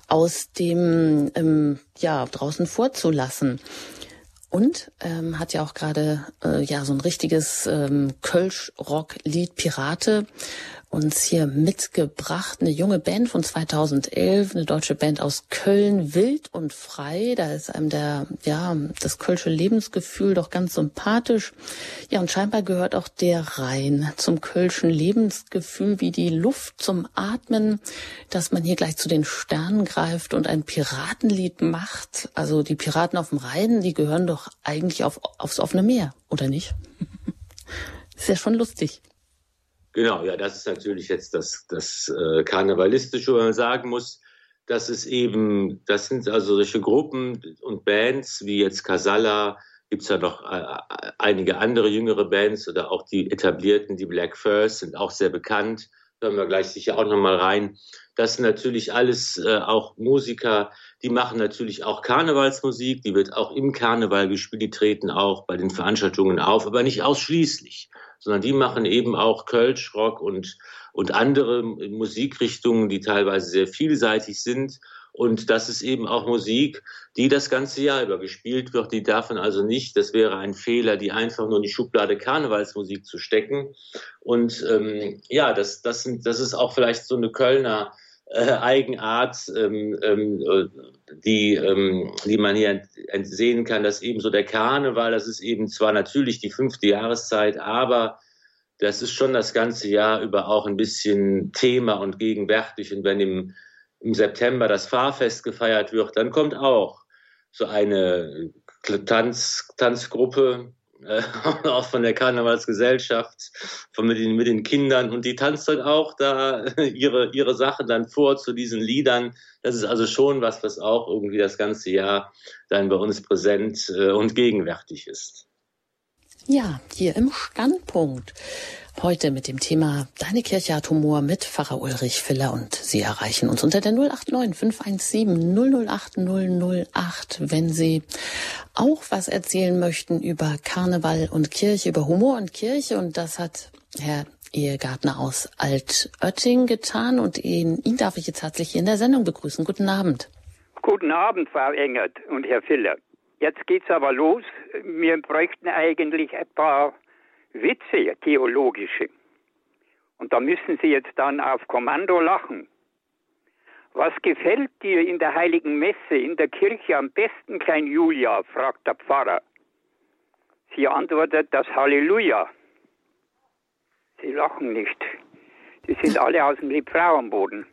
aus dem, ähm, ja, draußen vorzulassen. Und ähm, hat ja auch gerade äh, ja so ein richtiges ähm, Kölsch-Rock-Lied Pirate uns hier mitgebracht. Eine junge Band von 2011, eine deutsche Band aus Köln, wild und frei. Da ist einem der, ja, das kölsche Lebensgefühl doch ganz sympathisch. Ja, und scheinbar gehört auch der Rhein zum kölschen Lebensgefühl wie die Luft zum Atmen, dass man hier gleich zu den Sternen greift und ein Piratenlied macht. Also die Piraten auf dem Rhein, die gehören doch eigentlich auf, aufs offene Meer, oder nicht? ist ja schon lustig. Genau, ja, das ist natürlich jetzt das, das äh, Karnevalistische, wo man sagen muss, dass es eben, das sind also solche Gruppen und Bands wie jetzt Casalla, gibt es ja noch äh, einige andere jüngere Bands oder auch die etablierten, die Black First sind auch sehr bekannt. Hören wir gleich sicher auch nochmal rein. Das sind natürlich alles äh, auch Musiker, die machen natürlich auch Karnevalsmusik, die wird auch im Karneval gespielt, die treten auch bei den Veranstaltungen auf, aber nicht ausschließlich sondern die machen eben auch Kölsch, Rock und, und andere Musikrichtungen, die teilweise sehr vielseitig sind. Und das ist eben auch Musik, die das ganze Jahr über gespielt wird. Die darf man also nicht, das wäre ein Fehler, die einfach nur in die Schublade Karnevalsmusik zu stecken. Und ähm, ja, das, das, sind, das ist auch vielleicht so eine Kölner äh, Eigenart, ähm, ähm, die, ähm, die man hier sehen kann, dass eben so der Karneval, das ist eben zwar natürlich die fünfte Jahreszeit, aber das ist schon das ganze Jahr über auch ein bisschen Thema und gegenwärtig. Und wenn im, im September das Fahrfest gefeiert wird, dann kommt auch so eine Tanz, Tanzgruppe, äh, auch von der Karnevalsgesellschaft, von mit den, mit den Kindern und die tanzt dann auch da ihre, ihre Sachen dann vor zu diesen Liedern. Das ist also schon was, was auch irgendwie das ganze Jahr dann bei uns präsent äh, und gegenwärtig ist. Ja, hier im Standpunkt. Heute mit dem Thema Deine Kirche hat Humor mit Pfarrer Ulrich Filler und Sie erreichen uns unter der 089 517 008 008, wenn Sie auch was erzählen möchten über Karneval und Kirche, über Humor und Kirche und das hat Herr Ehegartner aus Altötting getan und ihn, ihn darf ich jetzt herzlich hier in der Sendung begrüßen. Guten Abend. Guten Abend, Frau Engert und Herr Filler. Jetzt geht's aber los. Wir bräuchten eigentlich ein paar Witze, theologische. Und da müssen Sie jetzt dann auf Kommando lachen. Was gefällt dir in der heiligen Messe in der Kirche am besten, Klein Julia? fragt der Pfarrer. Sie antwortet das Halleluja. Sie lachen nicht. Die sind alle aus dem Liebfrauenboden.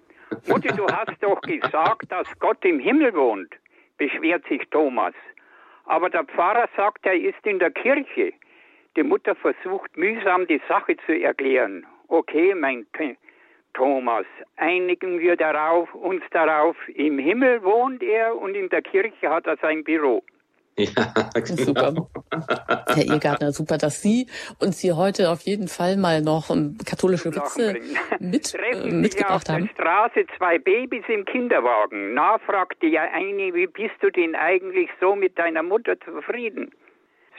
Mutti, du hast doch gesagt, dass Gott im Himmel wohnt, beschwert sich Thomas. Aber der Pfarrer sagt, er ist in der Kirche. Die Mutter versucht mühsam die Sache zu erklären. Okay, mein Thomas, einigen wir darauf, uns darauf, im Himmel wohnt er und in der Kirche hat er sein Büro. Ja, genau. Super. Herr Ehegartner, super, dass Sie uns hier heute auf jeden Fall mal noch katholische Witze mit, äh, mitgebracht haben. Auf der Straße zwei Babys im Kinderwagen. Na, fragte ja eine, wie bist du denn eigentlich so mit deiner Mutter zufrieden?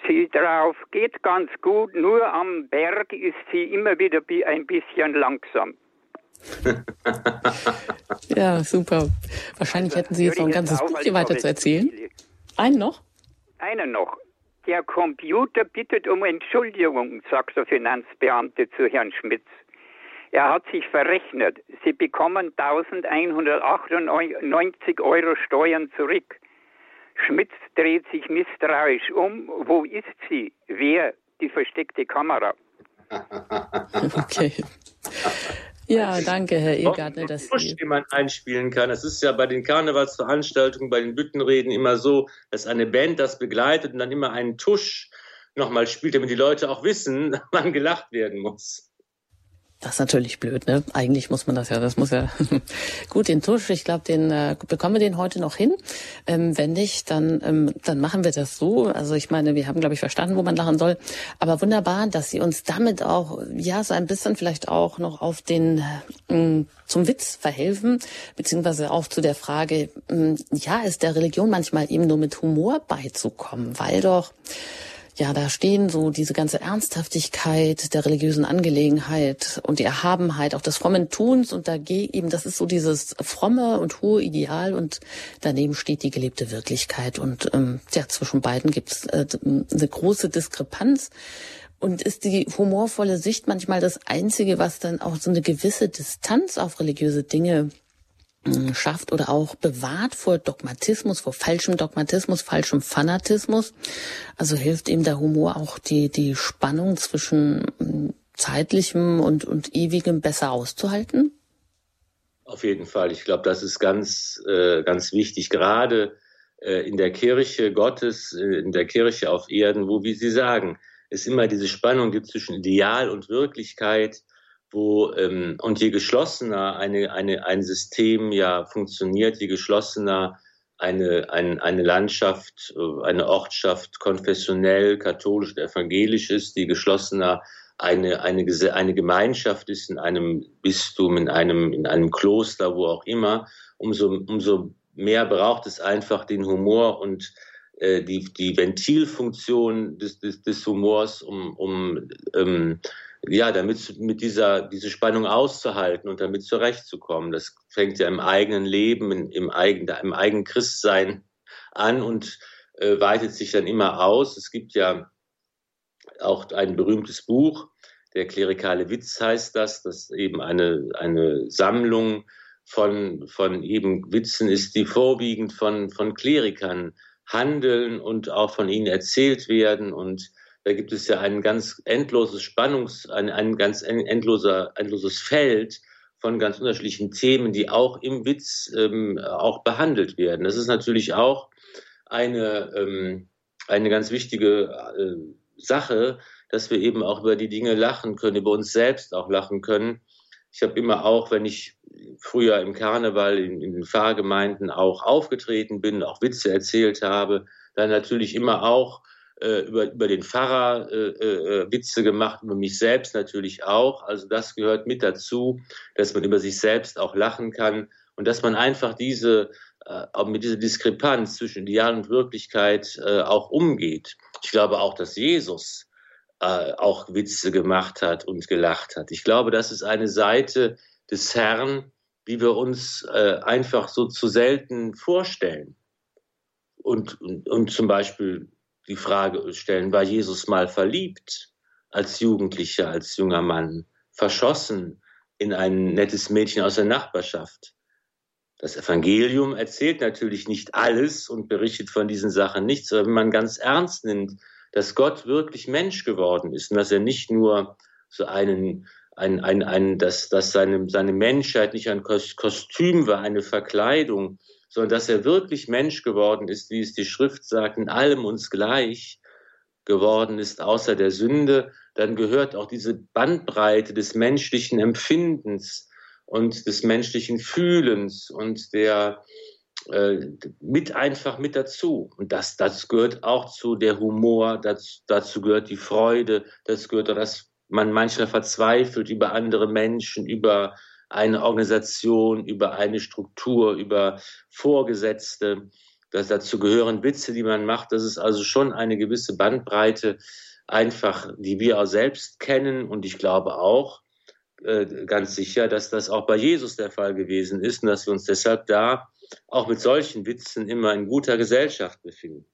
Sie drauf, geht ganz gut, nur am Berg ist sie immer wieder ein bisschen langsam. ja, super. Wahrscheinlich also, hätten Sie jetzt noch ein ganzes Buch weiter zu erzählen. Einen noch? Einen noch. Der Computer bittet um Entschuldigung, sagt der Finanzbeamte zu Herrn Schmitz. Er hat sich verrechnet. Sie bekommen 1198 Euro Steuern zurück. Schmitz dreht sich misstrauisch um. Wo ist sie? Wer? Die versteckte Kamera. okay. Ja, danke, Herr Egartner, dass Sie... die man einspielen kann. Es ist ja bei den Karnevalsveranstaltungen, bei den Büttenreden immer so, dass eine Band das begleitet und dann immer einen Tusch nochmal spielt, damit die Leute auch wissen, wann gelacht werden muss. Das ist natürlich blöd, ne? Eigentlich muss man das ja, das muss ja gut den Tusch. Ich glaube, den äh, bekommen wir den heute noch hin. Ähm, wenn nicht, dann ähm, dann machen wir das so. Also ich meine, wir haben glaube ich verstanden, wo man lachen soll. Aber wunderbar, dass Sie uns damit auch ja so ein bisschen vielleicht auch noch auf den äh, zum Witz verhelfen, beziehungsweise auch zu der Frage, äh, ja, ist der Religion manchmal eben nur mit Humor beizukommen, weil doch ja, da stehen so diese ganze Ernsthaftigkeit der religiösen Angelegenheit und die Erhabenheit auch des frommen Tuns und da eben, das ist so dieses fromme und hohe Ideal und daneben steht die gelebte Wirklichkeit und ähm, ja, zwischen beiden gibt es äh, eine große Diskrepanz. Und ist die humorvolle Sicht manchmal das Einzige, was dann auch so eine gewisse Distanz auf religiöse Dinge schafft oder auch bewahrt vor Dogmatismus, vor falschem Dogmatismus, falschem Fanatismus. Also hilft ihm der Humor auch die, die Spannung zwischen hm, zeitlichem und, und ewigem besser auszuhalten? Auf jeden Fall. Ich glaube, das ist ganz, äh, ganz wichtig, gerade äh, in der Kirche Gottes, äh, in der Kirche auf Erden, wo, wie Sie sagen, es immer diese Spannung gibt zwischen Ideal und Wirklichkeit, wo ähm, und je geschlossener eine, eine, ein System ja funktioniert, je geschlossener eine, ein, eine Landschaft, äh, eine Ortschaft konfessionell, katholisch, evangelisch ist, je geschlossener eine, eine, eine Gemeinschaft ist in einem Bistum, in einem, in einem Kloster, wo auch immer, umso, umso mehr braucht es einfach den Humor und äh, die, die Ventilfunktion des, des, des Humors, um, um ähm, ja, damit mit dieser diese Spannung auszuhalten und damit zurechtzukommen. Das fängt ja im eigenen Leben, in, im eigenen im eigenen Christsein an und äh, weitet sich dann immer aus. Es gibt ja auch ein berühmtes Buch, der klerikale Witz heißt das, das eben eine eine Sammlung von von eben Witzen ist, die vorwiegend von von Klerikern handeln und auch von ihnen erzählt werden und da gibt es ja ein ganz endloses Spannungs, ein, ein ganz endloser, endloses Feld von ganz unterschiedlichen Themen, die auch im Witz ähm, auch behandelt werden. Das ist natürlich auch eine, ähm, eine ganz wichtige äh, Sache, dass wir eben auch über die Dinge lachen können, über uns selbst auch lachen können. Ich habe immer auch, wenn ich früher im Karneval in, in den Pfarrgemeinden auch aufgetreten bin, auch Witze erzählt habe, dann natürlich immer auch äh, über, über den Pfarrer äh, äh, Witze gemacht, über mich selbst natürlich auch. Also das gehört mit dazu, dass man über sich selbst auch lachen kann und dass man einfach diese äh, mit dieser Diskrepanz zwischen Ideal und Wirklichkeit äh, auch umgeht. Ich glaube auch, dass Jesus äh, auch Witze gemacht hat und gelacht hat. Ich glaube, das ist eine Seite des Herrn, die wir uns äh, einfach so zu selten vorstellen. Und, und, und zum Beispiel die Frage stellen, war Jesus mal verliebt als Jugendlicher, als junger Mann, verschossen in ein nettes Mädchen aus der Nachbarschaft? Das Evangelium erzählt natürlich nicht alles und berichtet von diesen Sachen nichts, aber wenn man ganz ernst nimmt, dass Gott wirklich Mensch geworden ist und dass er nicht nur so einen, ein, ein, ein, dass, dass seine, seine Menschheit nicht ein Kostüm war, eine Verkleidung, sondern dass er wirklich Mensch geworden ist, wie es die Schrift sagt, in allem uns gleich geworden ist, außer der Sünde, dann gehört auch diese Bandbreite des menschlichen Empfindens und des menschlichen Fühlens und der äh, mit einfach mit dazu. Und das, das gehört auch zu der Humor, das, dazu gehört die Freude, das gehört auch, dass man manchmal verzweifelt über andere Menschen, über eine Organisation, über eine Struktur, über Vorgesetzte. Das dazu gehören Witze, die man macht. Das ist also schon eine gewisse Bandbreite, einfach, die wir auch selbst kennen. Und ich glaube auch äh, ganz sicher, dass das auch bei Jesus der Fall gewesen ist und dass wir uns deshalb da auch mit solchen Witzen immer in guter Gesellschaft befinden.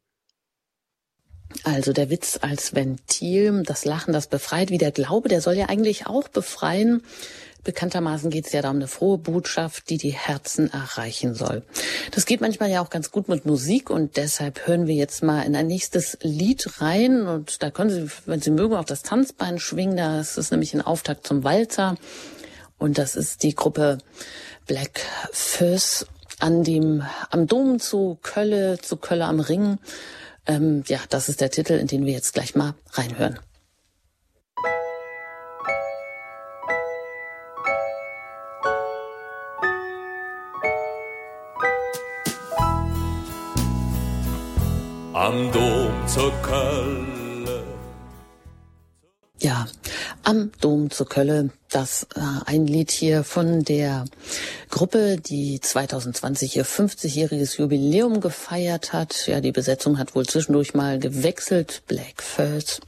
Also der Witz als Ventil, das Lachen, das befreit, wie der Glaube, der soll ja eigentlich auch befreien. Bekanntermaßen geht es ja da um eine frohe Botschaft, die die Herzen erreichen soll. Das geht manchmal ja auch ganz gut mit Musik und deshalb hören wir jetzt mal in ein nächstes Lied rein und da können Sie, wenn Sie mögen, auch das Tanzbein schwingen. Das ist nämlich ein Auftakt zum Walzer und das ist die Gruppe Black Fuzz an dem, am Dom zu Kölle, zu Kölle am Ring. Ähm, ja, das ist der Titel, in den wir jetzt gleich mal reinhören. Am Dom zur Kölle. Ja, am Dom zur Kölle. Das äh, ein Lied hier von der Gruppe, die 2020 ihr 50-jähriges Jubiläum gefeiert hat. Ja, die Besetzung hat wohl zwischendurch mal gewechselt. Black First.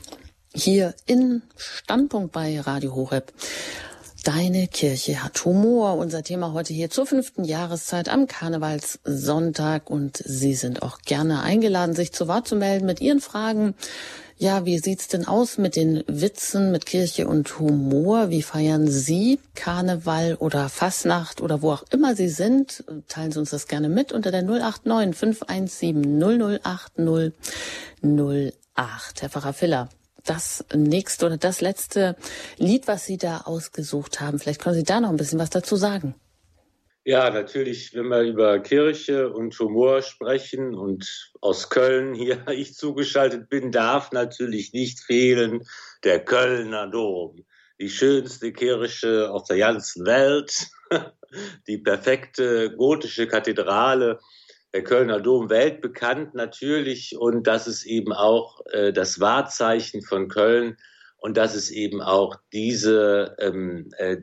Hier in Standpunkt bei Radio Horeb. Deine Kirche hat Humor. Unser Thema heute hier zur fünften Jahreszeit am Karnevalssonntag. Und Sie sind auch gerne eingeladen, sich zu Wort zu melden mit Ihren Fragen. Ja, wie sieht's denn aus mit den Witzen, mit Kirche und Humor? Wie feiern Sie Karneval oder Fasnacht oder wo auch immer Sie sind? Teilen Sie uns das gerne mit unter der 089 517 0080 08. Herr Pfarrer Filler, das nächste oder das letzte Lied, was Sie da ausgesucht haben. Vielleicht können Sie da noch ein bisschen was dazu sagen. Ja, natürlich, wenn wir über Kirche und Humor sprechen und aus Köln hier ich zugeschaltet bin, darf natürlich nicht fehlen der Kölner Dom. Die schönste Kirche auf der ganzen Welt, die perfekte gotische Kathedrale der Kölner Dom weltbekannt natürlich und das ist eben auch äh, das Wahrzeichen von Köln und das ist eben auch diese ähm, äh,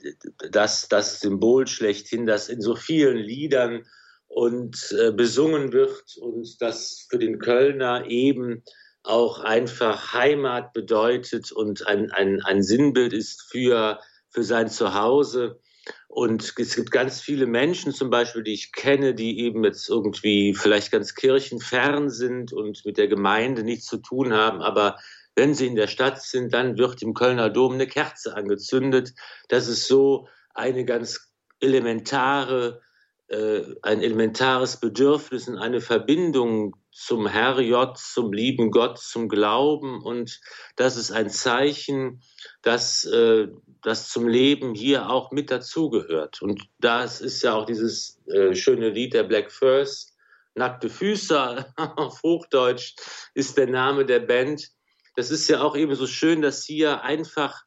das das Symbol schlechthin, das in so vielen Liedern und äh, besungen wird und das für den Kölner eben auch einfach Heimat bedeutet und ein, ein, ein Sinnbild ist für, für sein Zuhause. Und es gibt ganz viele Menschen zum Beispiel, die ich kenne, die eben jetzt irgendwie vielleicht ganz kirchenfern sind und mit der Gemeinde nichts zu tun haben. Aber wenn sie in der Stadt sind, dann wird im Kölner Dom eine Kerze angezündet. Das ist so eine ganz elementare, äh, ein elementares Bedürfnis und eine Verbindung zum Herrgott, zum lieben Gott, zum Glauben. Und das ist ein Zeichen, dass äh, das zum Leben hier auch mit dazugehört. Und das ist ja auch dieses äh, schöne Lied der Black First. Nackte Füße auf Hochdeutsch ist der Name der Band. Das ist ja auch eben so schön, dass hier einfach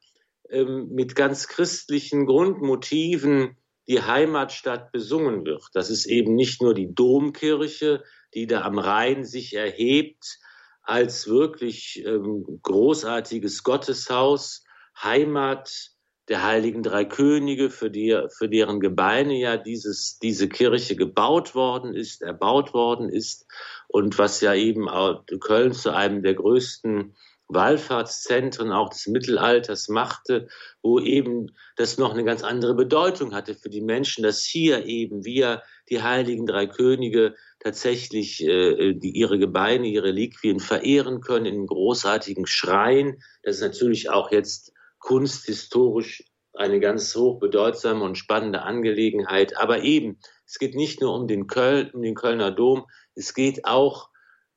ähm, mit ganz christlichen Grundmotiven die Heimatstadt besungen wird. Das ist eben nicht nur die Domkirche, die da am Rhein sich erhebt als wirklich ähm, großartiges Gotteshaus, Heimat der heiligen drei Könige, für, die, für deren Gebeine ja dieses, diese Kirche gebaut worden ist, erbaut worden ist und was ja eben auch Köln zu einem der größten Wallfahrtszentren auch des Mittelalters machte, wo eben das noch eine ganz andere Bedeutung hatte für die Menschen, dass hier eben wir die heiligen drei Könige tatsächlich äh, die ihre Gebeine, ihre Reliquien verehren können in einem großartigen Schrein. Das ist natürlich auch jetzt kunsthistorisch eine ganz hochbedeutsame und spannende Angelegenheit. Aber eben, es geht nicht nur um den Köln, um den Kölner Dom, es geht auch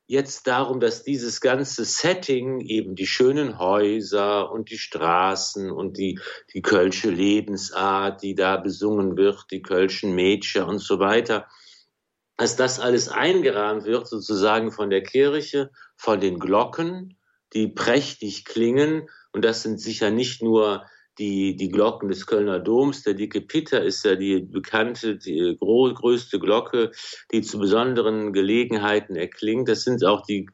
jetzt darum, dass dieses ganze Setting, eben die schönen Häuser und die Straßen und die, die kölsche Lebensart, die da besungen wird, die kölschen Mädchen und so weiter, dass das alles eingerahmt wird sozusagen von der Kirche, von den Glocken, die prächtig klingen. Und das sind sicher nicht nur die, die Glocken des Kölner Doms. Der dicke Pitter ist ja die bekannte, die größte Glocke, die zu besonderen Gelegenheiten erklingt. Das sind auch die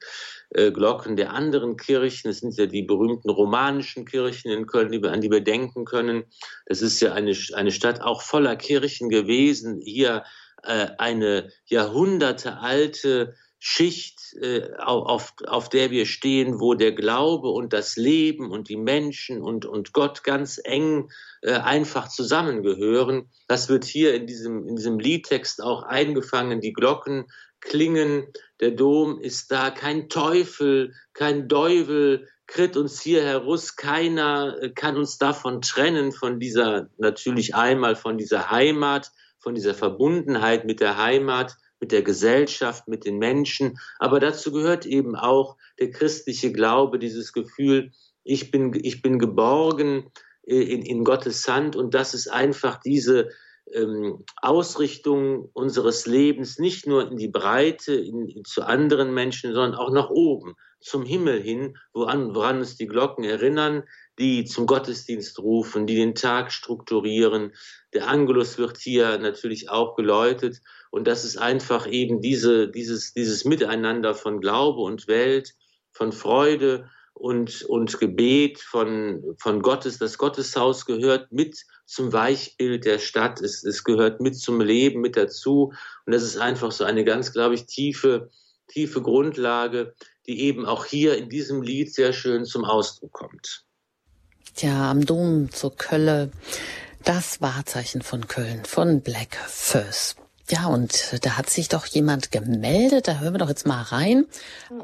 äh, Glocken der anderen Kirchen. Das sind ja die berühmten romanischen Kirchen in Köln, an die wir denken können. Das ist ja eine, eine Stadt auch voller Kirchen gewesen. Hier äh, eine jahrhundertealte Schicht, äh, auf, auf der wir stehen, wo der Glaube und das Leben und die Menschen und, und Gott ganz eng äh, einfach zusammengehören. Das wird hier in diesem, in diesem Liedtext auch eingefangen. Die Glocken klingen, der Dom ist da, kein Teufel, kein Deuvel, kritt uns hier heraus, keiner äh, kann uns davon trennen, von dieser, natürlich einmal von dieser Heimat, von dieser Verbundenheit mit der Heimat, mit der Gesellschaft, mit den Menschen. Aber dazu gehört eben auch der christliche Glaube, dieses Gefühl, ich bin, ich bin geborgen äh, in, in Gottes Hand und das ist einfach diese ähm, Ausrichtung unseres Lebens nicht nur in die Breite, in, zu anderen Menschen, sondern auch nach oben, zum Himmel hin, woran, woran uns die Glocken erinnern. die zum Gottesdienst rufen, die den Tag strukturieren. Der Angelus wird hier natürlich auch geläutet. Und das ist einfach eben diese, dieses, dieses Miteinander von Glaube und Welt, von Freude und, und Gebet, von, von Gottes. Das Gotteshaus gehört mit zum Weichbild der Stadt. Es, es gehört mit zum Leben, mit dazu. Und das ist einfach so eine ganz, glaube ich, tiefe, tiefe Grundlage, die eben auch hier in diesem Lied sehr schön zum Ausdruck kommt. Tja, am Dom zur Kölle, das Wahrzeichen von Köln, von Black First. Ja, und da hat sich doch jemand gemeldet. Da hören wir doch jetzt mal rein.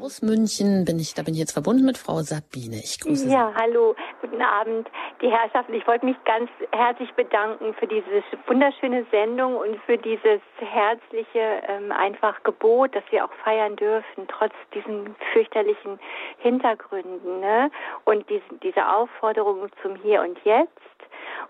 Aus München bin ich, da bin ich jetzt verbunden mit Frau Sabine. Ich grüße Sie. Ja, hallo, guten Abend, die Herrschaften. Ich wollte mich ganz herzlich bedanken für diese wunderschöne Sendung und für dieses herzliche ähm, einfach Gebot, dass wir auch feiern dürfen, trotz diesen fürchterlichen Hintergründen. Ne? Und diesen, diese Aufforderung zum Hier und Jetzt.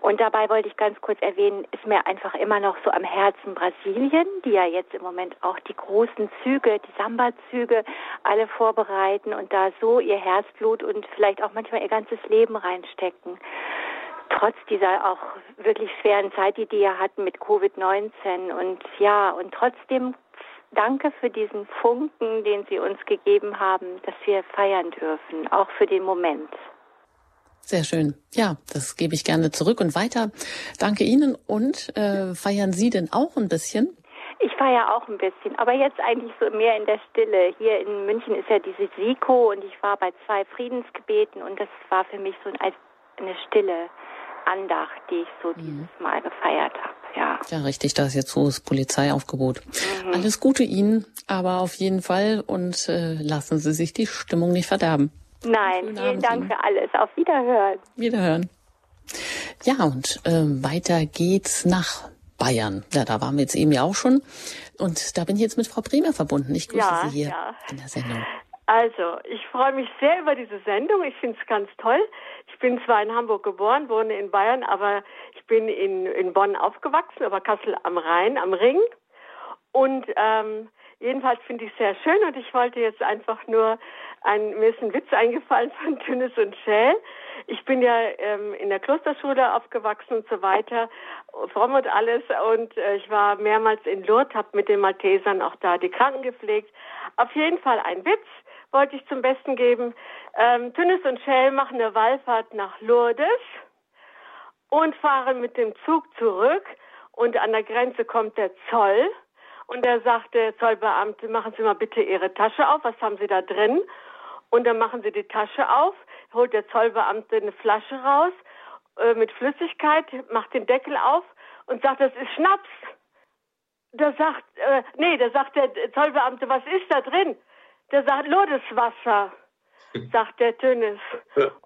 Und dabei wollte ich ganz kurz erwähnen, ist mir einfach immer noch so am Herzen Brasilien, die ja jetzt im Moment auch die großen Züge, die Samba-Züge alle vorbereiten und da so ihr Herzblut und vielleicht auch manchmal ihr ganzes Leben reinstecken. Trotz dieser auch wirklich schweren Zeit, die die ja hatten mit Covid-19 und ja, und trotzdem danke für diesen Funken, den Sie uns gegeben haben, dass wir feiern dürfen, auch für den Moment. Sehr schön. Ja, das gebe ich gerne zurück und weiter. Danke Ihnen und äh, feiern Sie denn auch ein bisschen? Ich feiere auch ein bisschen, aber jetzt eigentlich so mehr in der Stille. Hier in München ist ja diese SIKO und ich war bei zwei Friedensgebeten und das war für mich so eine stille Andacht, die ich so mhm. dieses Mal gefeiert habe. Ja. ja, richtig, da ist jetzt so das Polizeiaufgebot. Mhm. Alles Gute Ihnen, aber auf jeden Fall und äh, lassen Sie sich die Stimmung nicht verderben. Nein, vielen Abend Dank Ihnen. für alles. Auf Wiederhören. Wiederhören. Ja, und äh, weiter geht's nach Bayern. Ja, da waren wir jetzt eben ja auch schon. Und da bin ich jetzt mit Frau Bremer verbunden. Ich grüße ja, Sie hier ja. in der Sendung. Also, ich freue mich sehr über diese Sendung. Ich finde es ganz toll. Ich bin zwar in Hamburg geboren, wohne in Bayern, aber ich bin in, in Bonn aufgewachsen, über Kassel am Rhein, am Ring. Und ähm, jedenfalls finde ich es sehr schön und ich wollte jetzt einfach nur ein, mir ist ein Witz eingefallen von Tünnes und Schäl. Ich bin ja ähm, in der Klosterschule aufgewachsen und so weiter, fromm und alles. Und äh, ich war mehrmals in Lourdes, habe mit den Maltesern auch da die Kranken gepflegt. Auf jeden Fall ein Witz wollte ich zum Besten geben. Ähm, Tünnes und Schäl machen eine Wallfahrt nach Lourdes und fahren mit dem Zug zurück. Und an der Grenze kommt der Zoll. Und er sagt der Zollbeamte, machen Sie mal bitte Ihre Tasche auf, was haben Sie da drin? Und dann machen sie die Tasche auf, holt der Zollbeamte eine Flasche raus äh, mit Flüssigkeit, macht den Deckel auf und sagt, das ist Schnaps. Da sagt, äh, nee, da sagt der Zollbeamte, was ist da drin? Der sagt, Lodeswasser, sagt der Tönnes.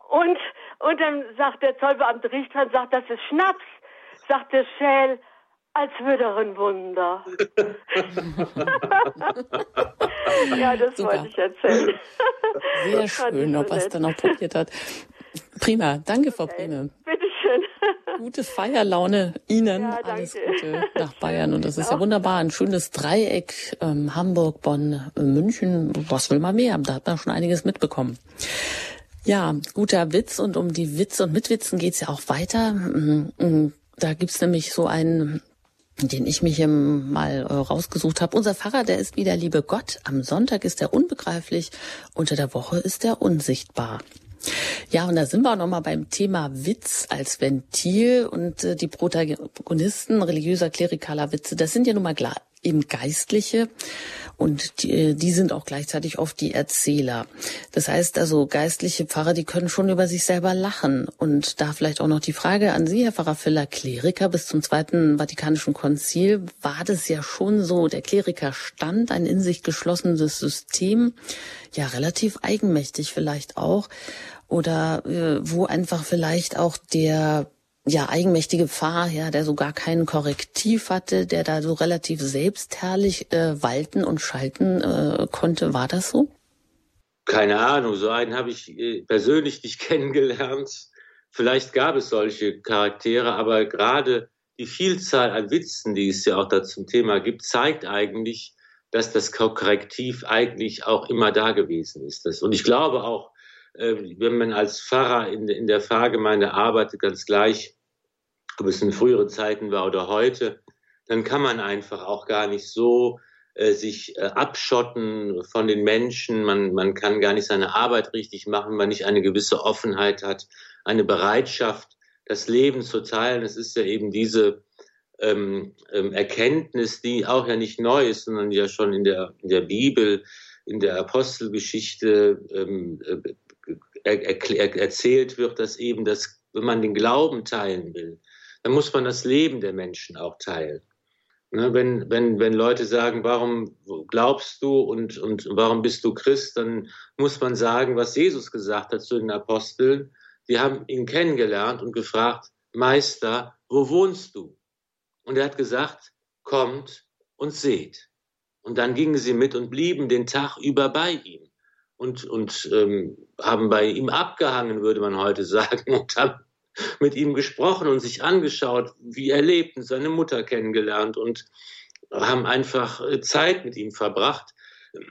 Und, und dann sagt der Zollbeamte, riecht dran, sagt, das ist Schnaps. Sagt der Schäl, als würde ein Wunder. ja, das Super. wollte ich erzählen. Sehr schön, ob er es dann auch probiert hat. Prima, danke, Frau Breme. Bitteschön. Gute Feierlaune Ihnen. Ja, Alles Gute nach Bayern. Und das ist ja wunderbar. Ein schönes Dreieck. Ähm, Hamburg, Bonn, München. Was will man mehr? Da hat man schon einiges mitbekommen. Ja, guter Witz. Und um die Witze und Mitwitzen geht's ja auch weiter. Mm, mm, da gibt's nämlich so einen den ich mich mal äh, rausgesucht habe. Unser Pfarrer, der ist wieder liebe Gott. Am Sonntag ist er unbegreiflich, unter der Woche ist er unsichtbar. Ja, und da sind wir auch nochmal beim Thema Witz als Ventil und äh, die Protagonisten religiöser, klerikaler Witze, das sind ja nun mal eben Geistliche und die, die sind auch gleichzeitig oft die Erzähler. Das heißt also, geistliche Pfarrer, die können schon über sich selber lachen. Und da vielleicht auch noch die Frage an Sie, Herr Pfarrer Filler, Kleriker bis zum Zweiten Vatikanischen Konzil, war das ja schon so, der Kleriker stand ein in sich geschlossenes System, ja relativ eigenmächtig vielleicht auch, oder äh, wo einfach vielleicht auch der ja, eigenmächtige Pfarrherr, der so gar kein Korrektiv hatte, der da so relativ selbstherrlich äh, walten und schalten äh, konnte. War das so? Keine Ahnung, so einen habe ich äh, persönlich nicht kennengelernt. Vielleicht gab es solche Charaktere, aber gerade die Vielzahl an Witzen, die es ja auch da zum Thema gibt, zeigt eigentlich, dass das Korrektiv eigentlich auch immer da gewesen ist. Und ich glaube auch, äh, wenn man als Pfarrer in der Pfarrgemeinde arbeitet, ganz gleich, ob es in früheren Zeiten war oder heute, dann kann man einfach auch gar nicht so äh, sich äh, abschotten von den Menschen. Man, man kann gar nicht seine Arbeit richtig machen, wenn man nicht eine gewisse Offenheit hat, eine Bereitschaft, das Leben zu teilen. Es ist ja eben diese ähm, ähm, Erkenntnis, die auch ja nicht neu ist, sondern ja schon in der, in der Bibel, in der Apostelgeschichte ähm, äh, er, er, erzählt wird, dass eben das, wenn man den Glauben teilen will, dann muss man das Leben der Menschen auch teilen. Ne, wenn, wenn, wenn Leute sagen, warum glaubst du und, und warum bist du Christ, dann muss man sagen, was Jesus gesagt hat zu den Aposteln. Die haben ihn kennengelernt und gefragt, Meister, wo wohnst du? Und er hat gesagt, kommt und seht. Und dann gingen sie mit und blieben den Tag über bei ihm und, und ähm, haben bei ihm abgehangen, würde man heute sagen, und haben mit ihm gesprochen und sich angeschaut, wie er lebt und seine Mutter kennengelernt und haben einfach äh, Zeit mit ihm verbracht.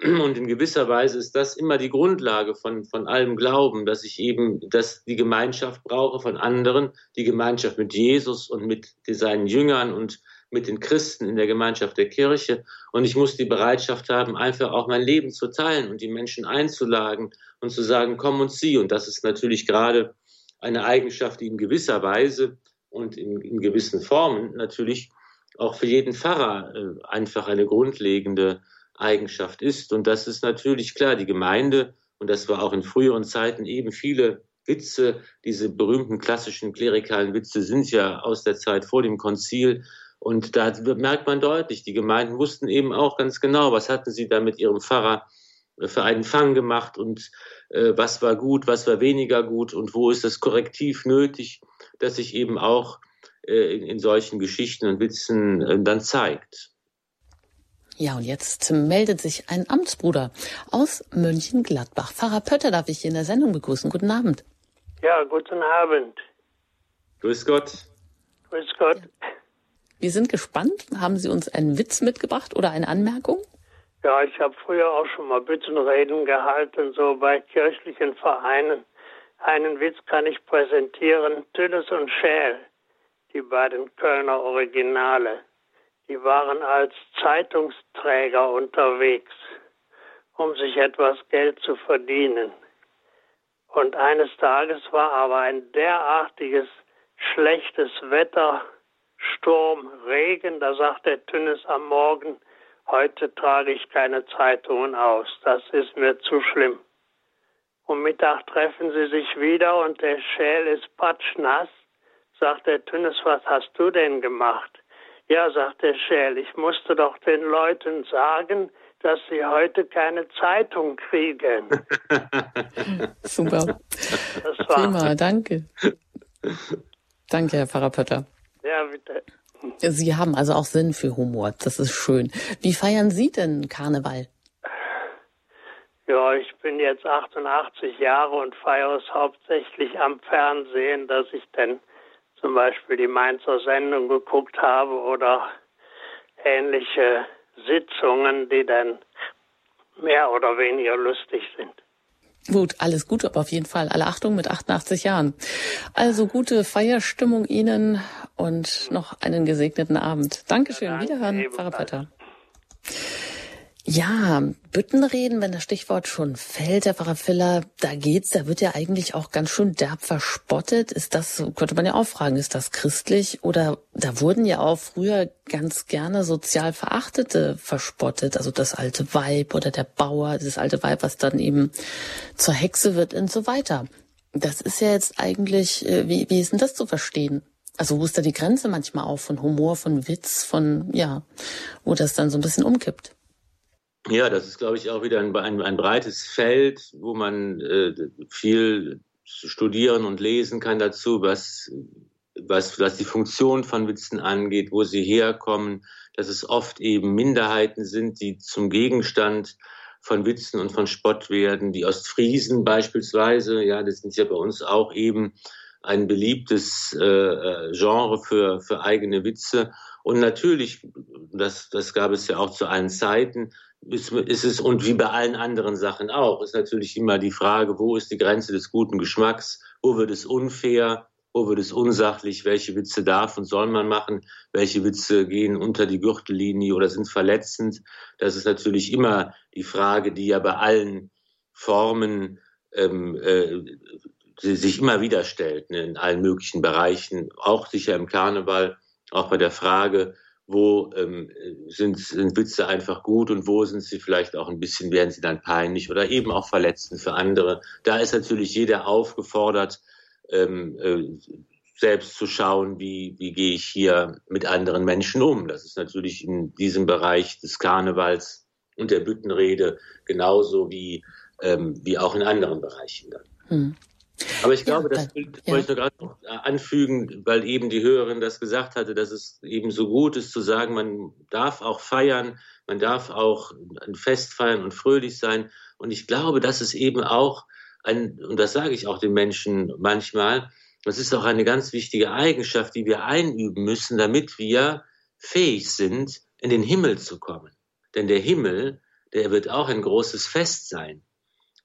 Und in gewisser Weise ist das immer die Grundlage von, von allem Glauben, dass ich eben, dass die Gemeinschaft brauche von anderen, die Gemeinschaft mit Jesus und mit seinen Jüngern und mit den Christen in der Gemeinschaft der Kirche. Und ich muss die Bereitschaft haben, einfach auch mein Leben zu teilen und die Menschen einzuladen und zu sagen, komm und sieh. Und das ist natürlich gerade eine Eigenschaft, die in gewisser Weise und in, in gewissen Formen natürlich auch für jeden Pfarrer äh, einfach eine grundlegende Eigenschaft ist. Und das ist natürlich klar, die Gemeinde, und das war auch in früheren Zeiten eben viele Witze, diese berühmten klassischen klerikalen Witze sind ja aus der Zeit vor dem Konzil. Und da merkt man deutlich, die Gemeinden wussten eben auch ganz genau, was hatten sie da mit ihrem Pfarrer für einen Fang gemacht und äh, was war gut, was war weniger gut und wo ist das Korrektiv nötig, das sich eben auch äh, in, in, solchen Geschichten und Witzen äh, dann zeigt. Ja, und jetzt meldet sich ein Amtsbruder aus Mönchengladbach. Pfarrer Pötter darf ich hier in der Sendung begrüßen. Guten Abend. Ja, guten Abend. Grüß Gott. Grüß Gott. Wir sind gespannt. Haben Sie uns einen Witz mitgebracht oder eine Anmerkung? Ja, ich habe früher auch schon mal Büttenreden gehalten, so bei kirchlichen Vereinen. Einen Witz kann ich präsentieren. Tülles und Schäl, die beiden Kölner Originale, die waren als Zeitungsträger unterwegs, um sich etwas Geld zu verdienen. Und eines Tages war aber ein derartiges schlechtes Wetter, Sturm, Regen, da sagt der Tünnes am Morgen, Heute trage ich keine Zeitungen aus. Das ist mir zu schlimm. Um Mittag treffen sie sich wieder und der Schäl ist patschnass. Sagt der Tünnes, was hast du denn gemacht? Ja, sagt der Schäl, ich musste doch den Leuten sagen, dass sie heute keine Zeitung kriegen. Super. Das war. Prima, danke. Danke, Herr Pfarrer Pötter. Ja, bitte. Sie haben also auch Sinn für Humor. Das ist schön. Wie feiern Sie denn Karneval? Ja, ich bin jetzt 88 Jahre und feiere es hauptsächlich am Fernsehen, dass ich dann zum Beispiel die Mainzer Sendung geguckt habe oder ähnliche Sitzungen, die dann mehr oder weniger lustig sind. Gut, alles Gute, aber auf jeden Fall alle Achtung mit 88 Jahren. Also gute Feierstimmung Ihnen und noch einen gesegneten Abend. Dankeschön. Ja, danke, Wiederhören, Pfarrer Petter. Ja, Büttenreden, wenn das Stichwort schon fällt, Herr Pfarrer Filler, da geht's, da wird ja eigentlich auch ganz schön derb verspottet. Ist das, könnte man ja auch fragen, ist das christlich? Oder da wurden ja auch früher ganz gerne sozial Verachtete verspottet, also das alte Weib oder der Bauer, das alte Weib, was dann eben zur Hexe wird und so weiter. Das ist ja jetzt eigentlich, äh, wie, wie ist denn das zu verstehen? Also wo ist da die Grenze manchmal auch von Humor, von Witz, von, ja, wo das dann so ein bisschen umkippt? Ja, das ist, glaube ich, auch wieder ein, ein, ein breites Feld, wo man äh, viel studieren und lesen kann dazu, was, was, was die Funktion von Witzen angeht, wo sie herkommen, dass es oft eben Minderheiten sind, die zum Gegenstand von Witzen und von Spott werden. Die Ostfriesen beispielsweise, ja, das sind ja bei uns auch eben ein beliebtes äh, äh Genre für, für eigene Witze. Und natürlich, das, das gab es ja auch zu allen Zeiten, ist, ist es, und wie bei allen anderen Sachen auch, ist natürlich immer die Frage, wo ist die Grenze des guten Geschmacks, wo wird es unfair, wo wird es unsachlich, welche Witze darf und soll man machen, welche Witze gehen unter die Gürtellinie oder sind verletzend. Das ist natürlich immer die Frage, die ja bei allen Formen ähm, äh, sich immer wieder stellt, ne, in allen möglichen Bereichen, auch sicher im Karneval, auch bei der Frage, wo ähm, sind, sind Witze einfach gut und wo sind sie vielleicht auch ein bisschen, werden sie dann peinlich oder eben auch verletzend für andere. Da ist natürlich jeder aufgefordert, ähm, äh, selbst zu schauen, wie, wie gehe ich hier mit anderen Menschen um. Das ist natürlich in diesem Bereich des Karnevals und der Büttenrede genauso wie, ähm, wie auch in anderen Bereichen dann. Hm. Aber ich glaube, ja, das ja. wollte ich gerade noch anfügen, weil eben die Hörerin das gesagt hatte, dass es eben so gut ist zu sagen, man darf auch feiern, man darf auch ein Fest feiern und fröhlich sein. Und ich glaube, dass es eben auch ein, und das sage ich auch den Menschen manchmal, das ist auch eine ganz wichtige Eigenschaft, die wir einüben müssen, damit wir fähig sind, in den Himmel zu kommen. Denn der Himmel, der wird auch ein großes Fest sein.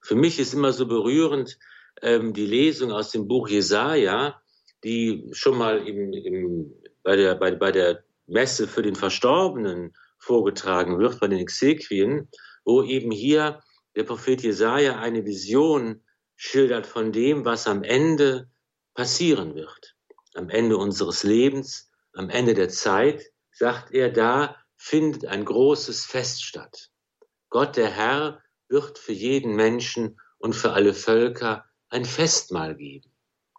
Für mich ist immer so berührend, ähm, die Lesung aus dem Buch Jesaja, die schon mal im, im, bei, der, bei, bei der Messe für den Verstorbenen vorgetragen wird, bei den Exequien, wo eben hier der Prophet Jesaja eine Vision schildert von dem, was am Ende passieren wird. Am Ende unseres Lebens, am Ende der Zeit, sagt er, da findet ein großes Fest statt. Gott der Herr wird für jeden Menschen und für alle Völker ein Festmahl geben.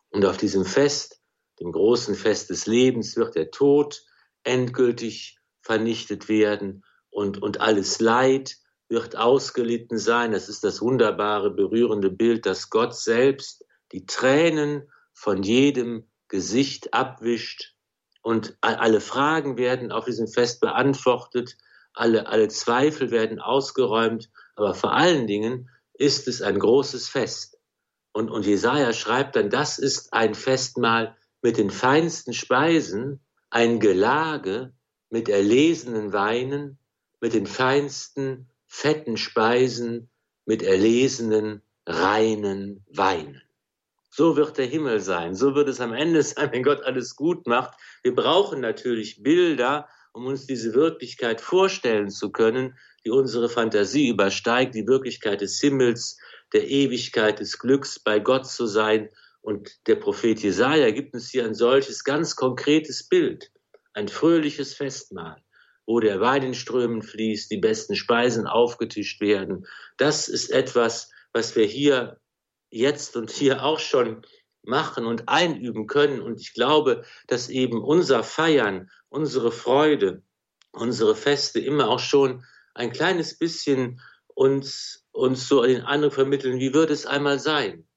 Und auf diesem Fest, dem großen Fest des Lebens, wird der Tod endgültig vernichtet werden und, und alles Leid wird ausgelitten sein. Das ist das wunderbare, berührende Bild, dass Gott selbst die Tränen von jedem Gesicht abwischt und alle Fragen werden auf diesem Fest beantwortet, alle, alle Zweifel werden ausgeräumt, aber vor allen Dingen ist es ein großes Fest. Und, und Jesaja schreibt dann, das ist ein Festmahl mit den feinsten Speisen, ein Gelage mit erlesenen Weinen, mit den feinsten fetten Speisen, mit erlesenen reinen Weinen. So wird der Himmel sein. So wird es am Ende sein, wenn Gott alles gut macht. Wir brauchen natürlich Bilder, um uns diese Wirklichkeit vorstellen zu können, die unsere Fantasie übersteigt, die Wirklichkeit des Himmels, der Ewigkeit des Glücks bei Gott zu sein. Und der Prophet Jesaja gibt uns hier ein solches ganz konkretes Bild, ein fröhliches Festmahl, wo der Wein in Strömen fließt, die besten Speisen aufgetischt werden. Das ist etwas, was wir hier jetzt und hier auch schon machen und einüben können. Und ich glaube, dass eben unser Feiern, unsere Freude, unsere Feste immer auch schon ein kleines bisschen uns, uns so den anderen vermitteln, wie wird es einmal sein?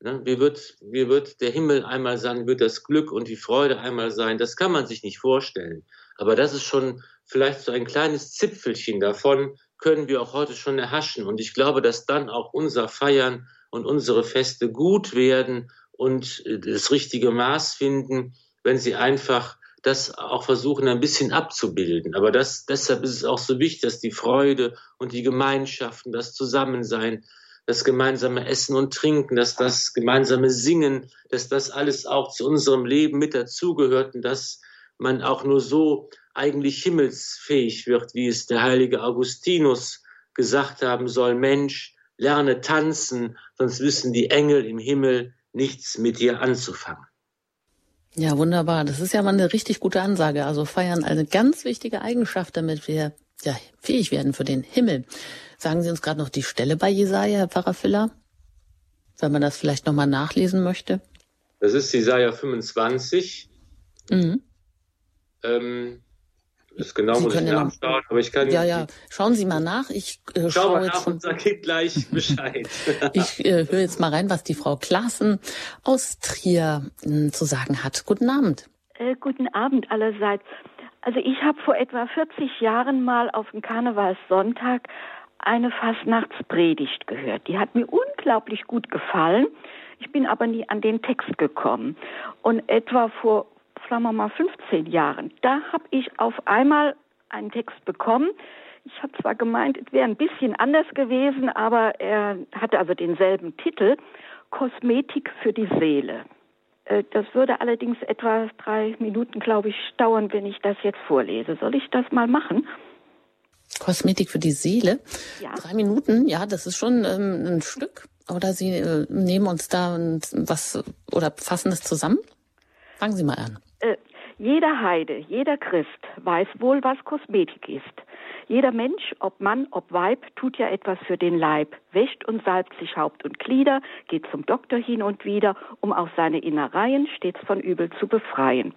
Ne? Wie, wird, wie wird der Himmel einmal sein? Wie wird das Glück und die Freude einmal sein? Das kann man sich nicht vorstellen. Aber das ist schon vielleicht so ein kleines Zipfelchen davon, können wir auch heute schon erhaschen. Und ich glaube, dass dann auch unser Feiern und unsere Feste gut werden und äh, das richtige Maß finden, wenn sie einfach das auch versuchen ein bisschen abzubilden. Aber das, deshalb ist es auch so wichtig, dass die Freude und die Gemeinschaften, das Zusammensein, das gemeinsame Essen und Trinken, dass das gemeinsame Singen, dass das alles auch zu unserem Leben mit dazugehört und dass man auch nur so eigentlich himmelsfähig wird, wie es der heilige Augustinus gesagt haben soll, Mensch, lerne tanzen, sonst wissen die Engel im Himmel nichts mit dir anzufangen. Ja, wunderbar. Das ist ja mal eine richtig gute Ansage. Also feiern eine ganz wichtige Eigenschaft, damit wir ja, fähig werden für den Himmel. Sagen Sie uns gerade noch die Stelle bei Jesaja, Herr Pfarrer Filler? Wenn man das vielleicht nochmal nachlesen möchte. Das ist Jesaja 25. Mhm. Ähm, das genau Sie muss ich nachschauen, aber ich kann. Ja, ja, schauen Sie mal nach. Ich äh, schau mal nach und sage gleich Bescheid. ich äh, höre jetzt mal rein, was die Frau Klaassen aus Trier äh, zu sagen hat. Guten Abend. Äh, guten Abend allerseits. Also ich habe vor etwa 40 Jahren mal auf dem Karnevalssonntag eine Fastnachtspredigt gehört. Die hat mir unglaublich gut gefallen. Ich bin aber nie an den Text gekommen. Und etwa vor sagen wir mal 15 Jahren, da habe ich auf einmal einen Text bekommen, Ich habe zwar gemeint, es wäre ein bisschen anders gewesen, aber er hatte also denselben Titel, Kosmetik für die Seele. Äh, das würde allerdings etwa drei Minuten, glaube ich, dauern, wenn ich das jetzt vorlese. Soll ich das mal machen? Kosmetik für die Seele. Ja. Drei Minuten, ja, das ist schon ähm, ein Stück. Oder Sie äh, nehmen uns da was oder fassen es zusammen? Fangen Sie mal an. Jeder Heide, jeder Christ weiß wohl, was Kosmetik ist. Jeder Mensch, ob Mann, ob Weib, tut ja etwas für den Leib, wäscht und salbt sich Haupt und Glieder, geht zum Doktor hin und wieder, um auch seine Innereien stets von Übel zu befreien.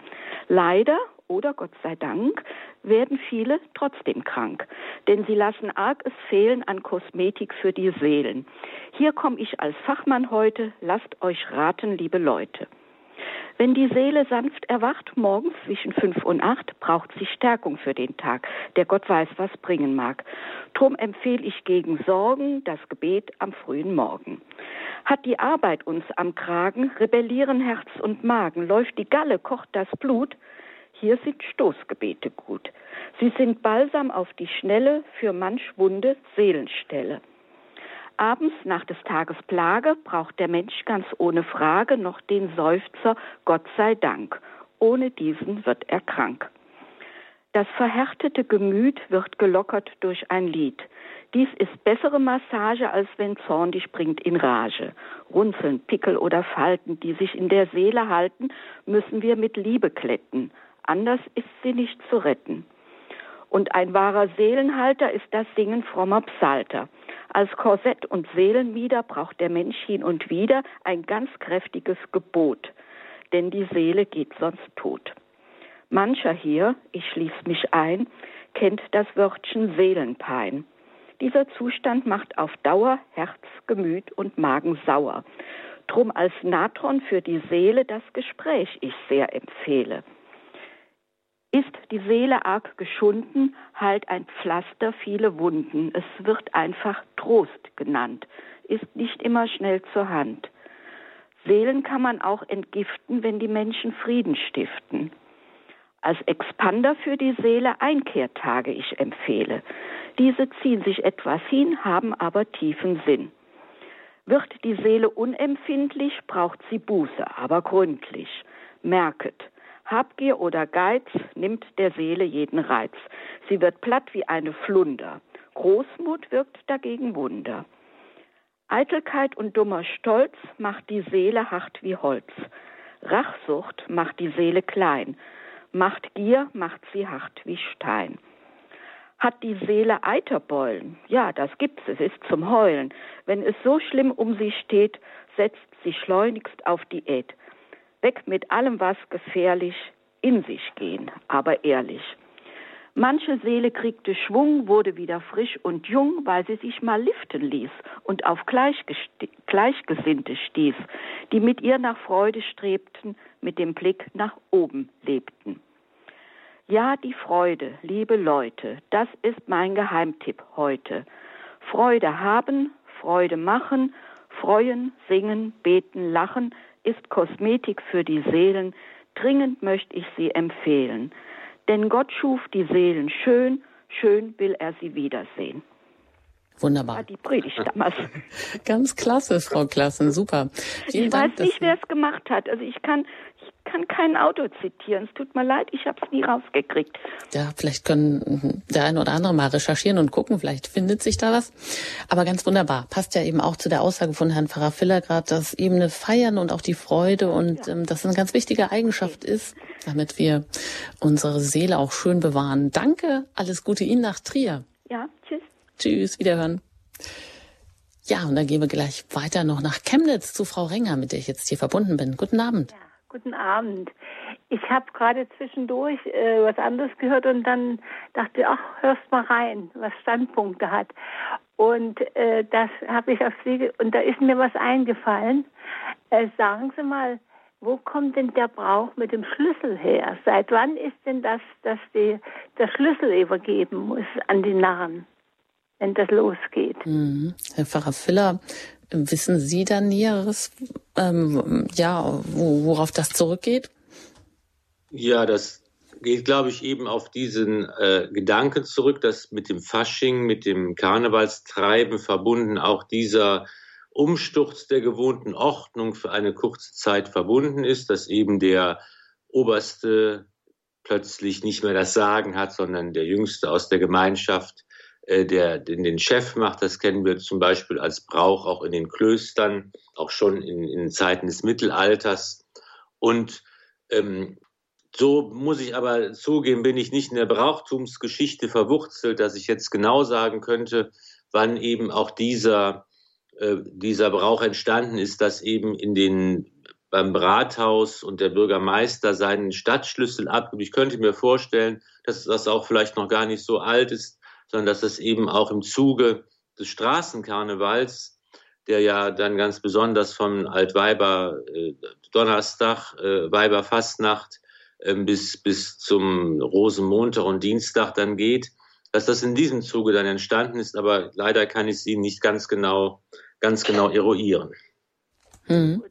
Leider oder Gott sei Dank werden viele trotzdem krank, denn sie lassen arg es fehlen an Kosmetik für die Seelen. Hier komme ich als Fachmann heute, lasst euch raten, liebe Leute. Wenn die Seele sanft erwacht, morgens zwischen fünf und acht, braucht sie Stärkung für den Tag, der Gott weiß, was bringen mag. Drum empfehle ich gegen Sorgen das Gebet am frühen Morgen. Hat die Arbeit uns am Kragen, rebellieren Herz und Magen, läuft die Galle, kocht das Blut, hier sind Stoßgebete gut. Sie sind Balsam auf die Schnelle für manch wunde Seelenstelle. Abends nach des Tages Plage braucht der Mensch ganz ohne Frage noch den Seufzer Gott sei Dank. Ohne diesen wird er krank. Das verhärtete Gemüt wird gelockert durch ein Lied. Dies ist bessere Massage, als wenn Zorn dich bringt in Rage. Runzeln, Pickel oder Falten, die sich in der Seele halten, müssen wir mit Liebe kletten anders ist sie nicht zu retten. Und ein wahrer Seelenhalter ist das Singen frommer Psalter. Als Korsett und Seelenmieder braucht der Mensch hin und wieder ein ganz kräftiges Gebot, denn die Seele geht sonst tot. Mancher hier, ich schließ mich ein, kennt das Wörtchen Seelenpein. Dieser Zustand macht auf Dauer Herz, Gemüt und Magen sauer. Drum als Natron für die Seele das Gespräch ich sehr empfehle. Ist die Seele arg geschunden, halt ein Pflaster viele Wunden. Es wird einfach Trost genannt, ist nicht immer schnell zur Hand. Seelen kann man auch entgiften, wenn die Menschen Frieden stiften. Als Expander für die Seele Einkehrtage ich empfehle. Diese ziehen sich etwas hin, haben aber tiefen Sinn. Wird die Seele unempfindlich, braucht sie Buße, aber gründlich. Merket, Habgier oder Geiz nimmt der Seele jeden Reiz. Sie wird platt wie eine Flunder. Großmut wirkt dagegen Wunder. Eitelkeit und dummer Stolz macht die Seele hart wie Holz. Rachsucht macht die Seele klein. Macht Gier macht sie hart wie Stein. Hat die Seele Eiterbeulen? Ja, das gibt's, es ist zum Heulen. Wenn es so schlimm um sie steht, setzt sie schleunigst auf Diät. Weg mit allem, was gefährlich, in sich gehen, aber ehrlich. Manche Seele kriegte Schwung, wurde wieder frisch und jung, weil sie sich mal liften ließ und auf Gleichgesinnte stieß, die mit ihr nach Freude strebten, mit dem Blick nach oben lebten. Ja, die Freude, liebe Leute, das ist mein Geheimtipp heute. Freude haben, Freude machen, freuen, singen, beten, lachen, ist Kosmetik für die Seelen, dringend möchte ich sie empfehlen. Denn Gott schuf die Seelen schön, schön will er sie wiedersehen. Wunderbar. War die Predigt damals. Ganz klasse, Frau Klassen, super. Vielen ich Dank, weiß nicht, wer es gemacht hat. Also ich kann, kann kein Auto zitieren. Es tut mir leid, ich habe es nie rausgekriegt. Ja, vielleicht können der eine oder andere mal recherchieren und gucken, vielleicht findet sich da was. Aber ganz wunderbar. Passt ja eben auch zu der Aussage von Herrn Pfarrer Filler gerade, dass eben eine Feiern und auch die Freude und ja. ähm, das eine ganz wichtige Eigenschaft ist, damit wir unsere Seele auch schön bewahren. Danke, alles Gute Ihnen nach Trier. Ja, tschüss. Tschüss, wiederhören. Ja, und dann gehen wir gleich weiter noch nach Chemnitz zu Frau Renger, mit der ich jetzt hier verbunden bin. Guten Abend. Ja. Guten Abend. Ich habe gerade zwischendurch äh, was anderes gehört und dann dachte, ach, hörst mal rein, was Standpunkte hat. Und äh, das habe ich auf Sie und da ist mir was eingefallen. Äh, sagen Sie mal, wo kommt denn der Brauch mit dem Schlüssel her? Seit wann ist denn das, dass die, der Schlüssel übergeben muss an die Narren, wenn das losgeht? Mhm. Herr Pfarrer Filler, Wissen Sie da Näheres, ähm, ja, wo, worauf das zurückgeht? Ja, das geht, glaube ich, eben auf diesen äh, Gedanken zurück, dass mit dem Fasching, mit dem Karnevalstreiben verbunden auch dieser Umsturz der gewohnten Ordnung für eine kurze Zeit verbunden ist, dass eben der Oberste plötzlich nicht mehr das Sagen hat, sondern der Jüngste aus der Gemeinschaft, äh, der den, den Chef macht. Das kennen wir zum Beispiel als Brauch auch in den Klöstern, auch schon in, in Zeiten des Mittelalters. Und ähm, so muss ich aber zugeben, bin ich nicht in der Brauchtumsgeschichte verwurzelt, dass ich jetzt genau sagen könnte, wann eben auch dieser, äh, dieser Brauch entstanden ist, dass eben in den beim Rathaus und der Bürgermeister seinen Stadtschlüssel abgibt. Ich könnte mir vorstellen, dass das auch vielleicht noch gar nicht so alt ist, sondern dass es eben auch im Zuge des Straßenkarnevals, der ja dann ganz besonders vom Altweiber äh, Donnerstag, äh, Weiberfastnacht äh, bis, bis zum Rosenmontag und Dienstag dann geht, dass das in diesem Zuge dann entstanden ist, aber leider kann ich sie nicht ganz genau, ganz genau eruieren. Mhm.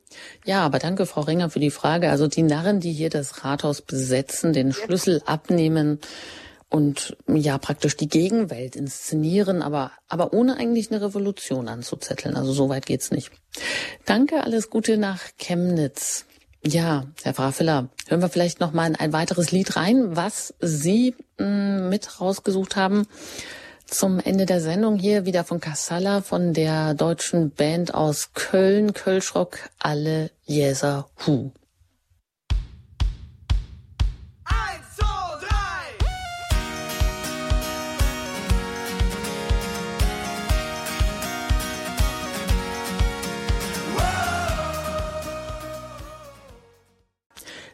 Ja, aber danke, Frau Ringer, für die Frage. Also die Narren, die hier das Rathaus besetzen, den Schlüssel abnehmen und ja praktisch die Gegenwelt inszenieren, aber, aber ohne eigentlich eine Revolution anzuzetteln. Also so weit geht's nicht. Danke, alles Gute nach Chemnitz. Ja, Herr Frafiller, hören wir vielleicht noch mal in ein weiteres Lied rein, was Sie mh, hm, mit rausgesucht haben zum Ende der Sendung hier wieder von Kassala, von der deutschen Band aus Köln, Kölschrock, alle Jäser Hu.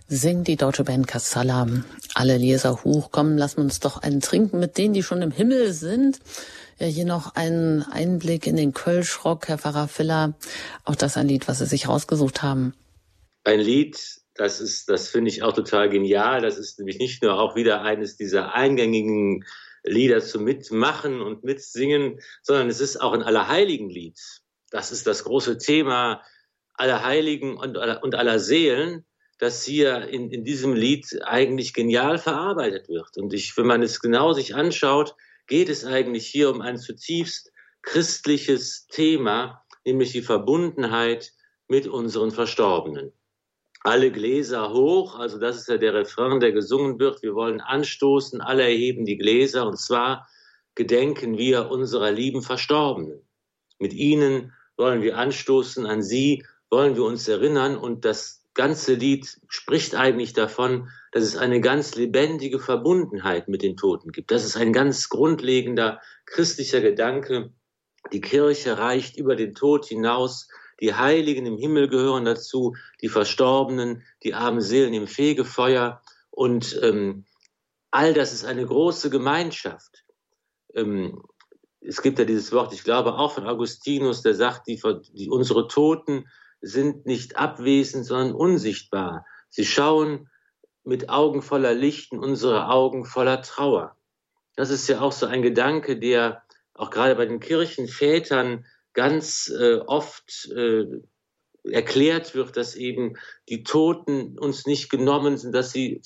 Singt die deutsche Band Kassala. Alle Leser hoch, kommen, lassen uns doch einen trinken mit denen, die schon im Himmel sind. Ja, hier noch ein Einblick in den Kölschrock, Herr Pfarrer Filler. Auch das ein Lied, was Sie sich rausgesucht haben. Ein Lied, das ist, das finde ich auch total genial. Das ist nämlich nicht nur auch wieder eines dieser eingängigen Lieder zum Mitmachen und Mitsingen, sondern es ist auch ein Allerheiligenlied. Das ist das große Thema aller Heiligen und, und aller Seelen das hier in, in diesem Lied eigentlich genial verarbeitet wird. Und ich, wenn man es genau sich anschaut, geht es eigentlich hier um ein zutiefst christliches Thema, nämlich die Verbundenheit mit unseren Verstorbenen. Alle Gläser hoch, also das ist ja der Refrain, der gesungen wird. Wir wollen anstoßen, alle erheben die Gläser und zwar gedenken wir unserer lieben Verstorbenen. Mit ihnen wollen wir anstoßen, an sie wollen wir uns erinnern und das ganze Lied spricht eigentlich davon, dass es eine ganz lebendige Verbundenheit mit den Toten gibt. Das ist ein ganz grundlegender christlicher Gedanke. Die Kirche reicht über den Tod hinaus. Die Heiligen im Himmel gehören dazu, die Verstorbenen, die armen Seelen im Fegefeuer. Und ähm, all das ist eine große Gemeinschaft. Ähm, es gibt ja dieses Wort, ich glaube auch von Augustinus, der sagt, die, die unsere Toten sind nicht abwesend, sondern unsichtbar. Sie schauen mit Augen voller Licht in unsere Augen voller Trauer. Das ist ja auch so ein Gedanke, der auch gerade bei den Kirchenvätern ganz äh, oft äh, erklärt wird, dass eben die Toten uns nicht genommen sind, dass sie,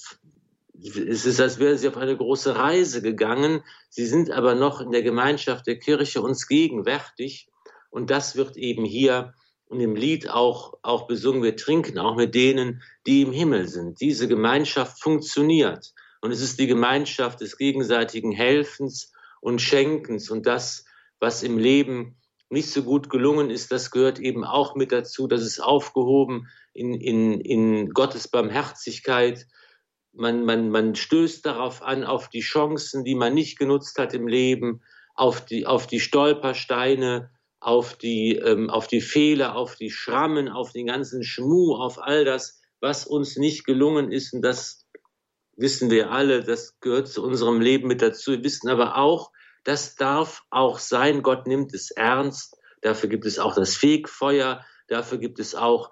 es ist, als wären sie auf eine große Reise gegangen. Sie sind aber noch in der Gemeinschaft der Kirche uns gegenwärtig. Und das wird eben hier und im Lied auch, auch besungen, wir trinken auch mit denen, die im Himmel sind. Diese Gemeinschaft funktioniert. Und es ist die Gemeinschaft des gegenseitigen Helfens und Schenkens. Und das, was im Leben nicht so gut gelungen ist, das gehört eben auch mit dazu. Das ist aufgehoben in, in, in Gottes Barmherzigkeit. Man, man, man stößt darauf an, auf die Chancen, die man nicht genutzt hat im Leben, auf die, auf die Stolpersteine, auf die, ähm, auf die Fehler, auf die Schrammen, auf den ganzen Schmuh, auf all das, was uns nicht gelungen ist. Und das wissen wir alle, das gehört zu unserem Leben mit dazu. Wir wissen aber auch, das darf auch sein. Gott nimmt es ernst. Dafür gibt es auch das Fegfeuer. Dafür gibt es auch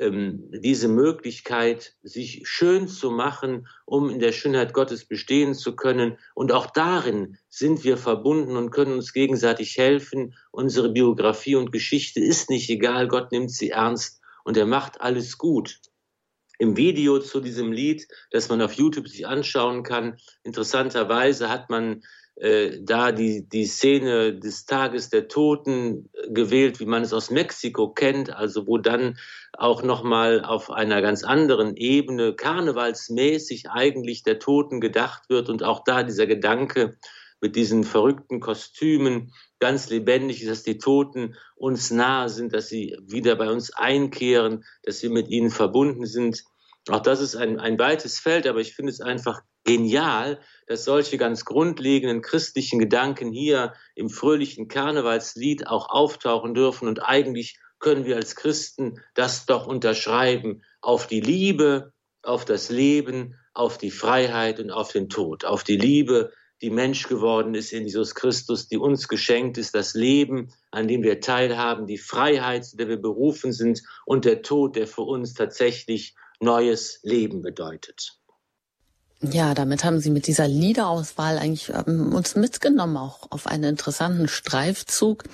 ähm, diese Möglichkeit, sich schön zu machen, um in der Schönheit Gottes bestehen zu können. Und auch darin sind wir verbunden und können uns gegenseitig helfen. Unsere Biografie und Geschichte ist nicht egal. Gott nimmt sie ernst und er macht alles gut. im Video zu diesem Lied, das man auf YouTube sich anschauen kann. Interessanterweise hat man äh, da die, die Szene des Tages der Toten gewählt, wie man es aus Mexiko kennt, also wo dann auch nochmal auf einer ganz anderen Ebene karnevalsmäßig eigentlich der Toten gedacht wird und auch da dieser Gedanke mit diesen verrückten Kostümen ganz lebendig ist, dass die Toten uns nahe sind, dass sie wieder bei uns einkehren, dass wir mit ihnen verbunden sind. Auch das ist ein, ein weites Feld, aber ich finde es einfach genial, dass solche ganz grundlegenden christlichen Gedanken hier im fröhlichen Karnevalslied auch auftauchen dürfen. Und eigentlich können wir als Christen das doch unterschreiben auf die Liebe, auf das Leben, auf die Freiheit und auf den Tod, auf die Liebe, die Mensch geworden ist in Jesus Christus, die uns geschenkt ist, das Leben, an dem wir teilhaben, die Freiheit, zu der wir berufen sind und der Tod, der für uns tatsächlich neues Leben bedeutet. Ja, damit haben Sie mit dieser Liederauswahl eigentlich ähm, uns mitgenommen, auch auf einen interessanten Streifzug.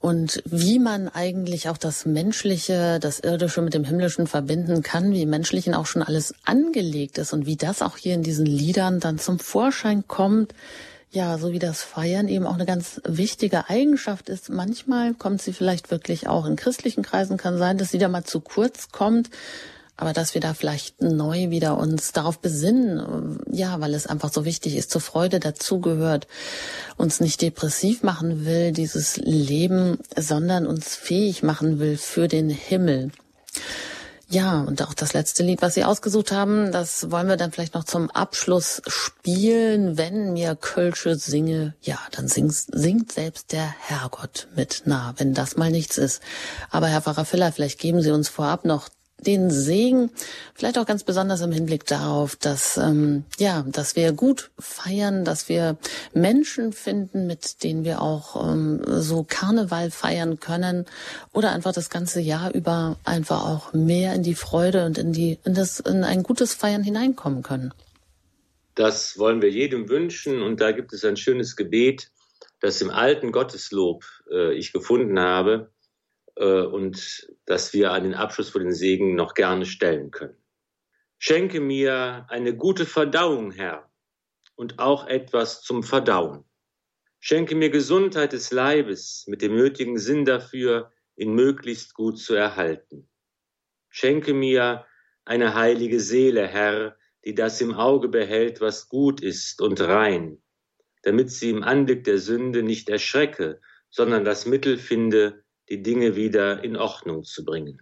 Und wie man eigentlich auch das Menschliche, das Irdische mit dem Himmlischen verbinden kann, wie im Menschlichen auch schon alles angelegt ist und wie das auch hier in diesen Liedern dann zum Vorschein kommt. Ja, so wie das Feiern eben auch eine ganz wichtige Eigenschaft ist. Manchmal kommt sie vielleicht wirklich auch in christlichen Kreisen, kann sein, dass sie da mal zu kurz kommt aber dass wir da vielleicht neu wieder uns darauf besinnen, ja, weil es einfach so wichtig ist, zur Freude dazugehört, uns nicht depressiv machen will, dieses Leben, sondern uns fähig machen will für den Himmel. Ja, und auch das letzte Lied, was Sie ausgesucht haben, das wollen wir dann vielleicht noch zum Abschluss spielen. Wenn mir Kölsche singe, ja, dann singt, singt selbst der Herrgott mit. Na, wenn das mal nichts ist. Aber Herr Pfarrer Filler, vielleicht geben Sie uns vorab noch den Segen, vielleicht auch ganz besonders im Hinblick darauf, dass ähm, ja, dass wir gut feiern, dass wir Menschen finden, mit denen wir auch ähm, so Karneval feiern können oder einfach das ganze Jahr über einfach auch mehr in die Freude und in die in das in ein gutes Feiern hineinkommen können. Das wollen wir jedem wünschen und da gibt es ein schönes Gebet, das im alten Gotteslob äh, ich gefunden habe und dass wir an den Abschluss für den Segen noch gerne stellen können. Schenke mir eine gute Verdauung, Herr, und auch etwas zum Verdauen. Schenke mir Gesundheit des Leibes mit dem nötigen Sinn dafür, ihn möglichst gut zu erhalten. Schenke mir eine heilige Seele, Herr, die das im Auge behält, was gut ist und rein, damit sie im Anblick der Sünde nicht erschrecke, sondern das Mittel finde, die Dinge wieder in Ordnung zu bringen.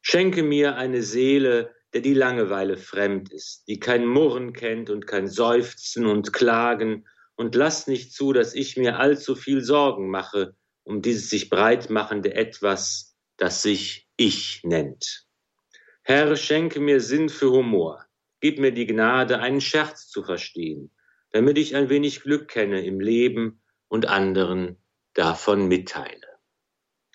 Schenke mir eine Seele, der die Langeweile fremd ist, die kein Murren kennt und kein Seufzen und Klagen, und lass nicht zu, dass ich mir allzu viel Sorgen mache um dieses sich breitmachende Etwas, das sich Ich nennt. Herr, schenke mir Sinn für Humor, gib mir die Gnade, einen Scherz zu verstehen, damit ich ein wenig Glück kenne im Leben und anderen davon mitteile.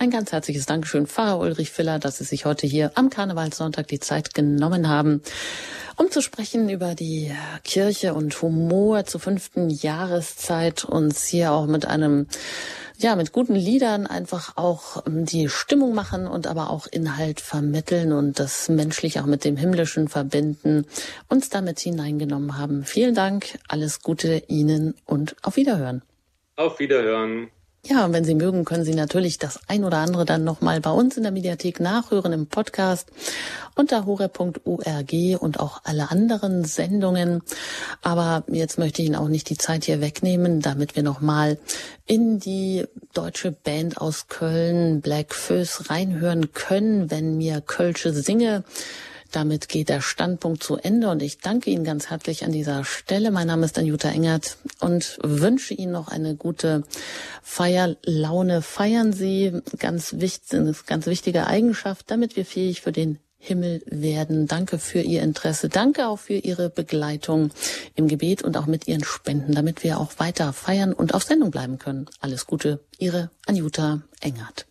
Ein ganz herzliches Dankeschön, Pfarrer Ulrich Filler, dass Sie sich heute hier am Karnevalssonntag die Zeit genommen haben, um zu sprechen über die Kirche und Humor zur fünften Jahreszeit, uns hier auch mit einem ja, mit guten Liedern einfach auch ähm, die Stimmung machen und aber auch Inhalt vermitteln und das menschlich auch mit dem Himmlischen verbinden, uns damit hineingenommen haben. Vielen Dank, alles Gute Ihnen und auf Wiederhören. Auf Wiederhören. Ja, und wenn Sie mögen, können Sie natürlich das ein oder andere dann nochmal bei uns in der Mediathek nachhören im Podcast unter hore.org und auch alle anderen Sendungen. Aber jetzt möchte ich Ihnen auch nicht die Zeit hier wegnehmen, damit wir nochmal in die deutsche Band aus Köln, Black Föß, reinhören können, wenn mir Kölsche singe. Damit geht der Standpunkt zu Ende und ich danke Ihnen ganz herzlich an dieser Stelle. Mein Name ist Anjuta Engert und wünsche Ihnen noch eine gute Feierlaune. Feiern Sie ganz wichtig, ganz wichtige Eigenschaft, damit wir fähig für den Himmel werden. Danke für Ihr Interesse. Danke auch für Ihre Begleitung im Gebet und auch mit Ihren Spenden, damit wir auch weiter feiern und auf Sendung bleiben können. Alles Gute, Ihre Anjuta Engert.